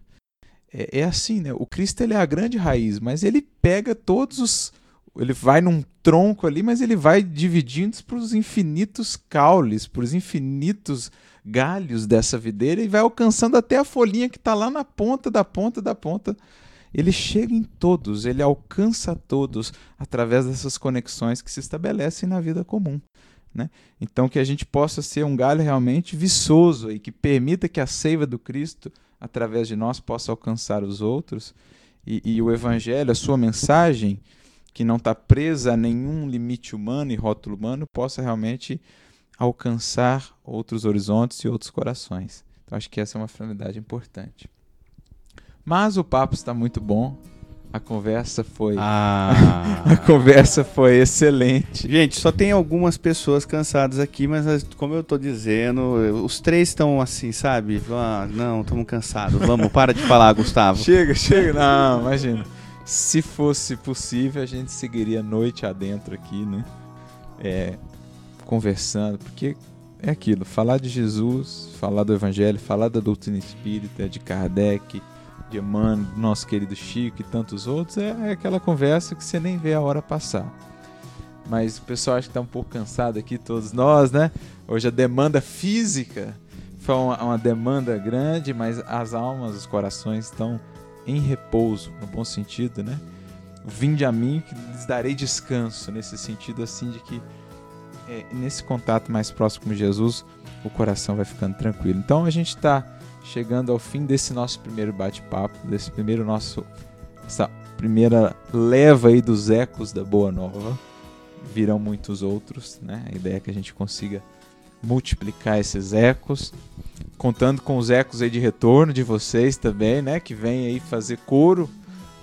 É, é assim, né? O Cristo ele é a grande raiz, mas ele pega todos os ele vai num tronco ali, mas ele vai dividindo para os infinitos caules, para os infinitos galhos dessa videira e vai alcançando até a folhinha que está lá na ponta da ponta da ponta. Ele chega em todos, ele alcança todos através dessas conexões que se estabelecem na vida comum. Né? Então, que a gente possa ser um galho realmente viçoso e que permita que a seiva do Cristo, através de nós, possa alcançar os outros. E, e o Evangelho, a sua mensagem, que não está presa a nenhum limite humano e rótulo humano, possa realmente alcançar outros horizontes e outros corações. Então acho que essa é uma finalidade importante. Mas o papo está muito bom. A conversa foi Ah. a conversa foi excelente. Gente, só tem algumas pessoas cansadas aqui, mas como eu tô dizendo, os três estão assim, sabe? Ah, não, estamos cansados. Vamos, para de falar, Gustavo. Chega, chega. Não, imagina. Se fosse possível, a gente seguiria noite adentro aqui, né? É, conversando, porque é aquilo, falar de Jesus, falar do Evangelho, falar da doutrina espírita, de Kardec, de Emmanuel, do nosso querido Chico e tantos outros, é, é aquela conversa que você nem vê a hora passar. Mas o pessoal acha que está um pouco cansado aqui, todos nós, né? Hoje a demanda física foi uma, uma demanda grande, mas as almas, os corações estão em repouso, no bom sentido, né? Vinde a mim que lhes darei descanso, nesse sentido assim de que é, nesse contato mais próximo com Jesus, o coração vai ficando tranquilo. Então a gente está chegando ao fim desse nosso primeiro bate-papo, desse primeiro nosso essa primeira leva aí dos ecos da Boa Nova. Virão muitos outros, né? A ideia é que a gente consiga multiplicar esses ecos, contando com os ecos aí de retorno de vocês também, né? Que vem aí fazer coro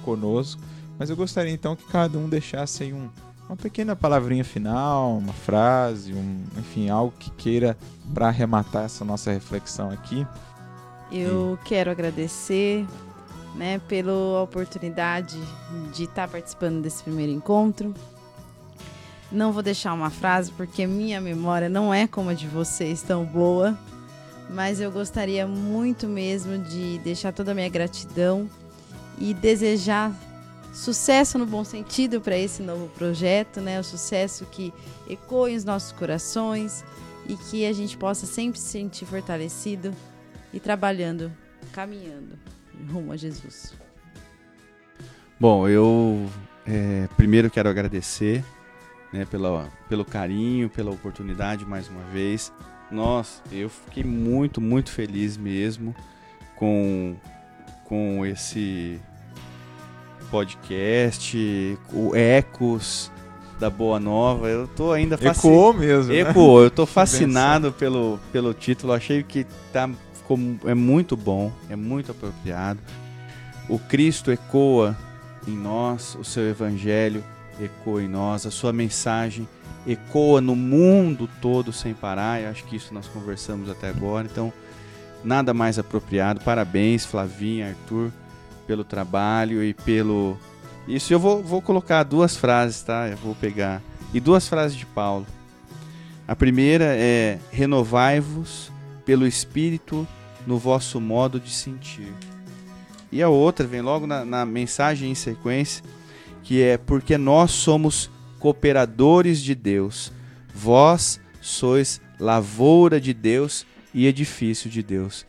conosco. Mas eu gostaria então que cada um deixasse aí um, uma pequena palavrinha final, uma frase, um, enfim, algo que queira para arrematar essa nossa reflexão aqui. Eu quero agradecer né, pela oportunidade de estar participando desse primeiro encontro. Não vou deixar uma frase porque minha memória não é como a de vocês tão boa, mas eu gostaria muito mesmo de deixar toda a minha gratidão e desejar sucesso no bom sentido para esse novo projeto, né? O sucesso que ecoe os nossos corações e que a gente possa sempre se sentir fortalecido e trabalhando, caminhando rumo a Jesus. Bom, eu é, primeiro quero agradecer né, pela, pelo carinho, pela oportunidade mais uma vez. Nossa, eu fiquei muito, muito feliz mesmo com, com esse podcast, o Ecos da Boa Nova. Eu tô ainda fascinado. Ecoou mesmo. né? Ecoou, eu tô fascinado pelo, pelo título, achei que tá, ficou, é muito bom, é muito apropriado. O Cristo ecoa em nós, o seu evangelho ecoa em nós, a sua mensagem ecoa no mundo todo sem parar. Eu acho que isso nós conversamos até agora, então nada mais apropriado. Parabéns, Flavinha, Arthur, pelo trabalho e pelo. Isso eu vou, vou colocar duas frases, tá? Eu vou pegar. E duas frases de Paulo. A primeira é: renovai-vos pelo Espírito no vosso modo de sentir. E a outra vem logo na, na mensagem em sequência, que é: porque nós somos cooperadores de Deus, vós sois lavoura de Deus e edifício de Deus.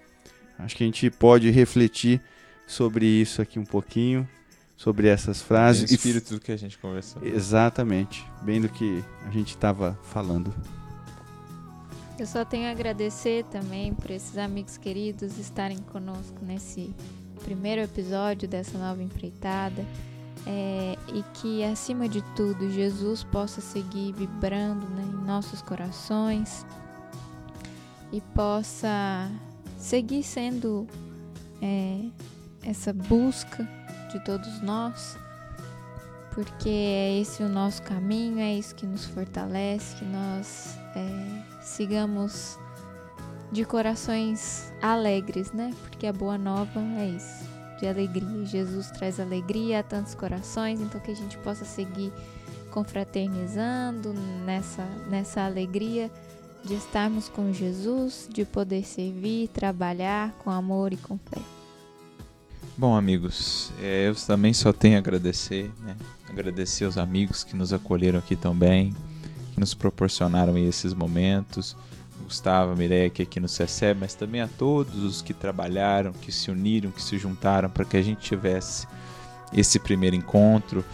Acho que a gente pode refletir sobre isso aqui um pouquinho, sobre essas frases. o espírito do que a gente conversou. Exatamente, bem do que a gente estava falando. Eu só tenho a agradecer também por esses amigos queridos estarem conosco nesse primeiro episódio dessa nova empreitada. É, e que, acima de tudo, Jesus possa seguir vibrando né, em nossos corações e possa seguir sendo é, essa busca de todos nós, porque é esse o nosso caminho, é isso que nos fortalece, que nós é, sigamos de corações alegres, né? Porque a boa nova é isso, alegria. Jesus traz alegria a tantos corações, então que a gente possa seguir confraternizando nessa, nessa alegria de estarmos com Jesus, de poder servir, trabalhar com amor e com fé. Bom, amigos, é, eu também só tenho a agradecer, né? agradecer aos amigos que nos acolheram aqui também, que nos proporcionaram esses momentos. Gustavo, que aqui nos recebe, mas também a todos os que trabalharam, que se uniram, que se juntaram para que a gente tivesse esse primeiro encontro,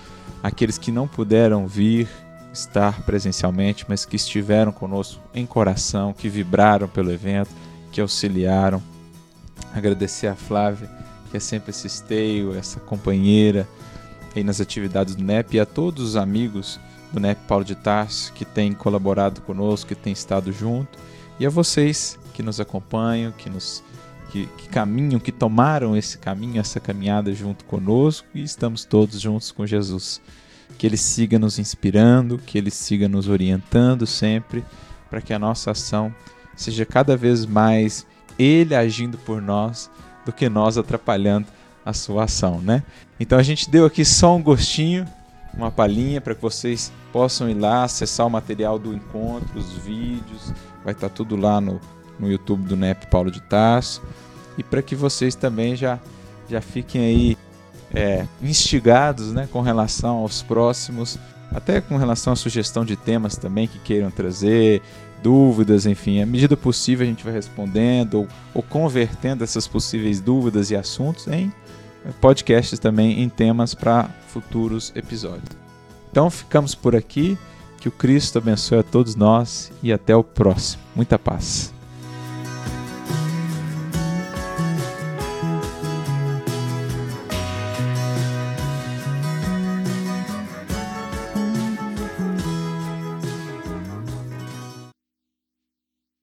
aqueles que não puderam vir estar presencialmente, mas que estiveram conosco em coração, que vibraram pelo evento, que auxiliaram. Agradecer a Flávia, que é sempre esse esteio, essa companheira aí nas atividades do NEP e a todos os amigos do NEP Paulo de Tarso que têm colaborado conosco, que têm estado junto, e a vocês que nos acompanham, que nos que, que, caminham, que tomaram esse caminho, essa caminhada junto conosco e estamos todos juntos com Jesus. Que Ele siga nos inspirando, que Ele siga nos orientando sempre, para que a nossa ação seja cada vez mais Ele agindo por nós do que nós atrapalhando a sua ação, né? Então a gente deu aqui só um gostinho, uma palhinha para que vocês possam ir lá acessar o material do encontro, os vídeos, vai estar tá tudo lá no, no YouTube do NEP Paulo de Tarso e para que vocês também já já fiquem aí é, instigados, né, com relação aos próximos, até com relação à sugestão de temas também que queiram trazer, dúvidas, enfim, à medida possível a gente vai respondendo ou, ou convertendo essas possíveis dúvidas e assuntos em podcasts também em temas para futuros episódios. Então ficamos por aqui. Que o Cristo abençoe a todos nós e até o próximo. Muita paz.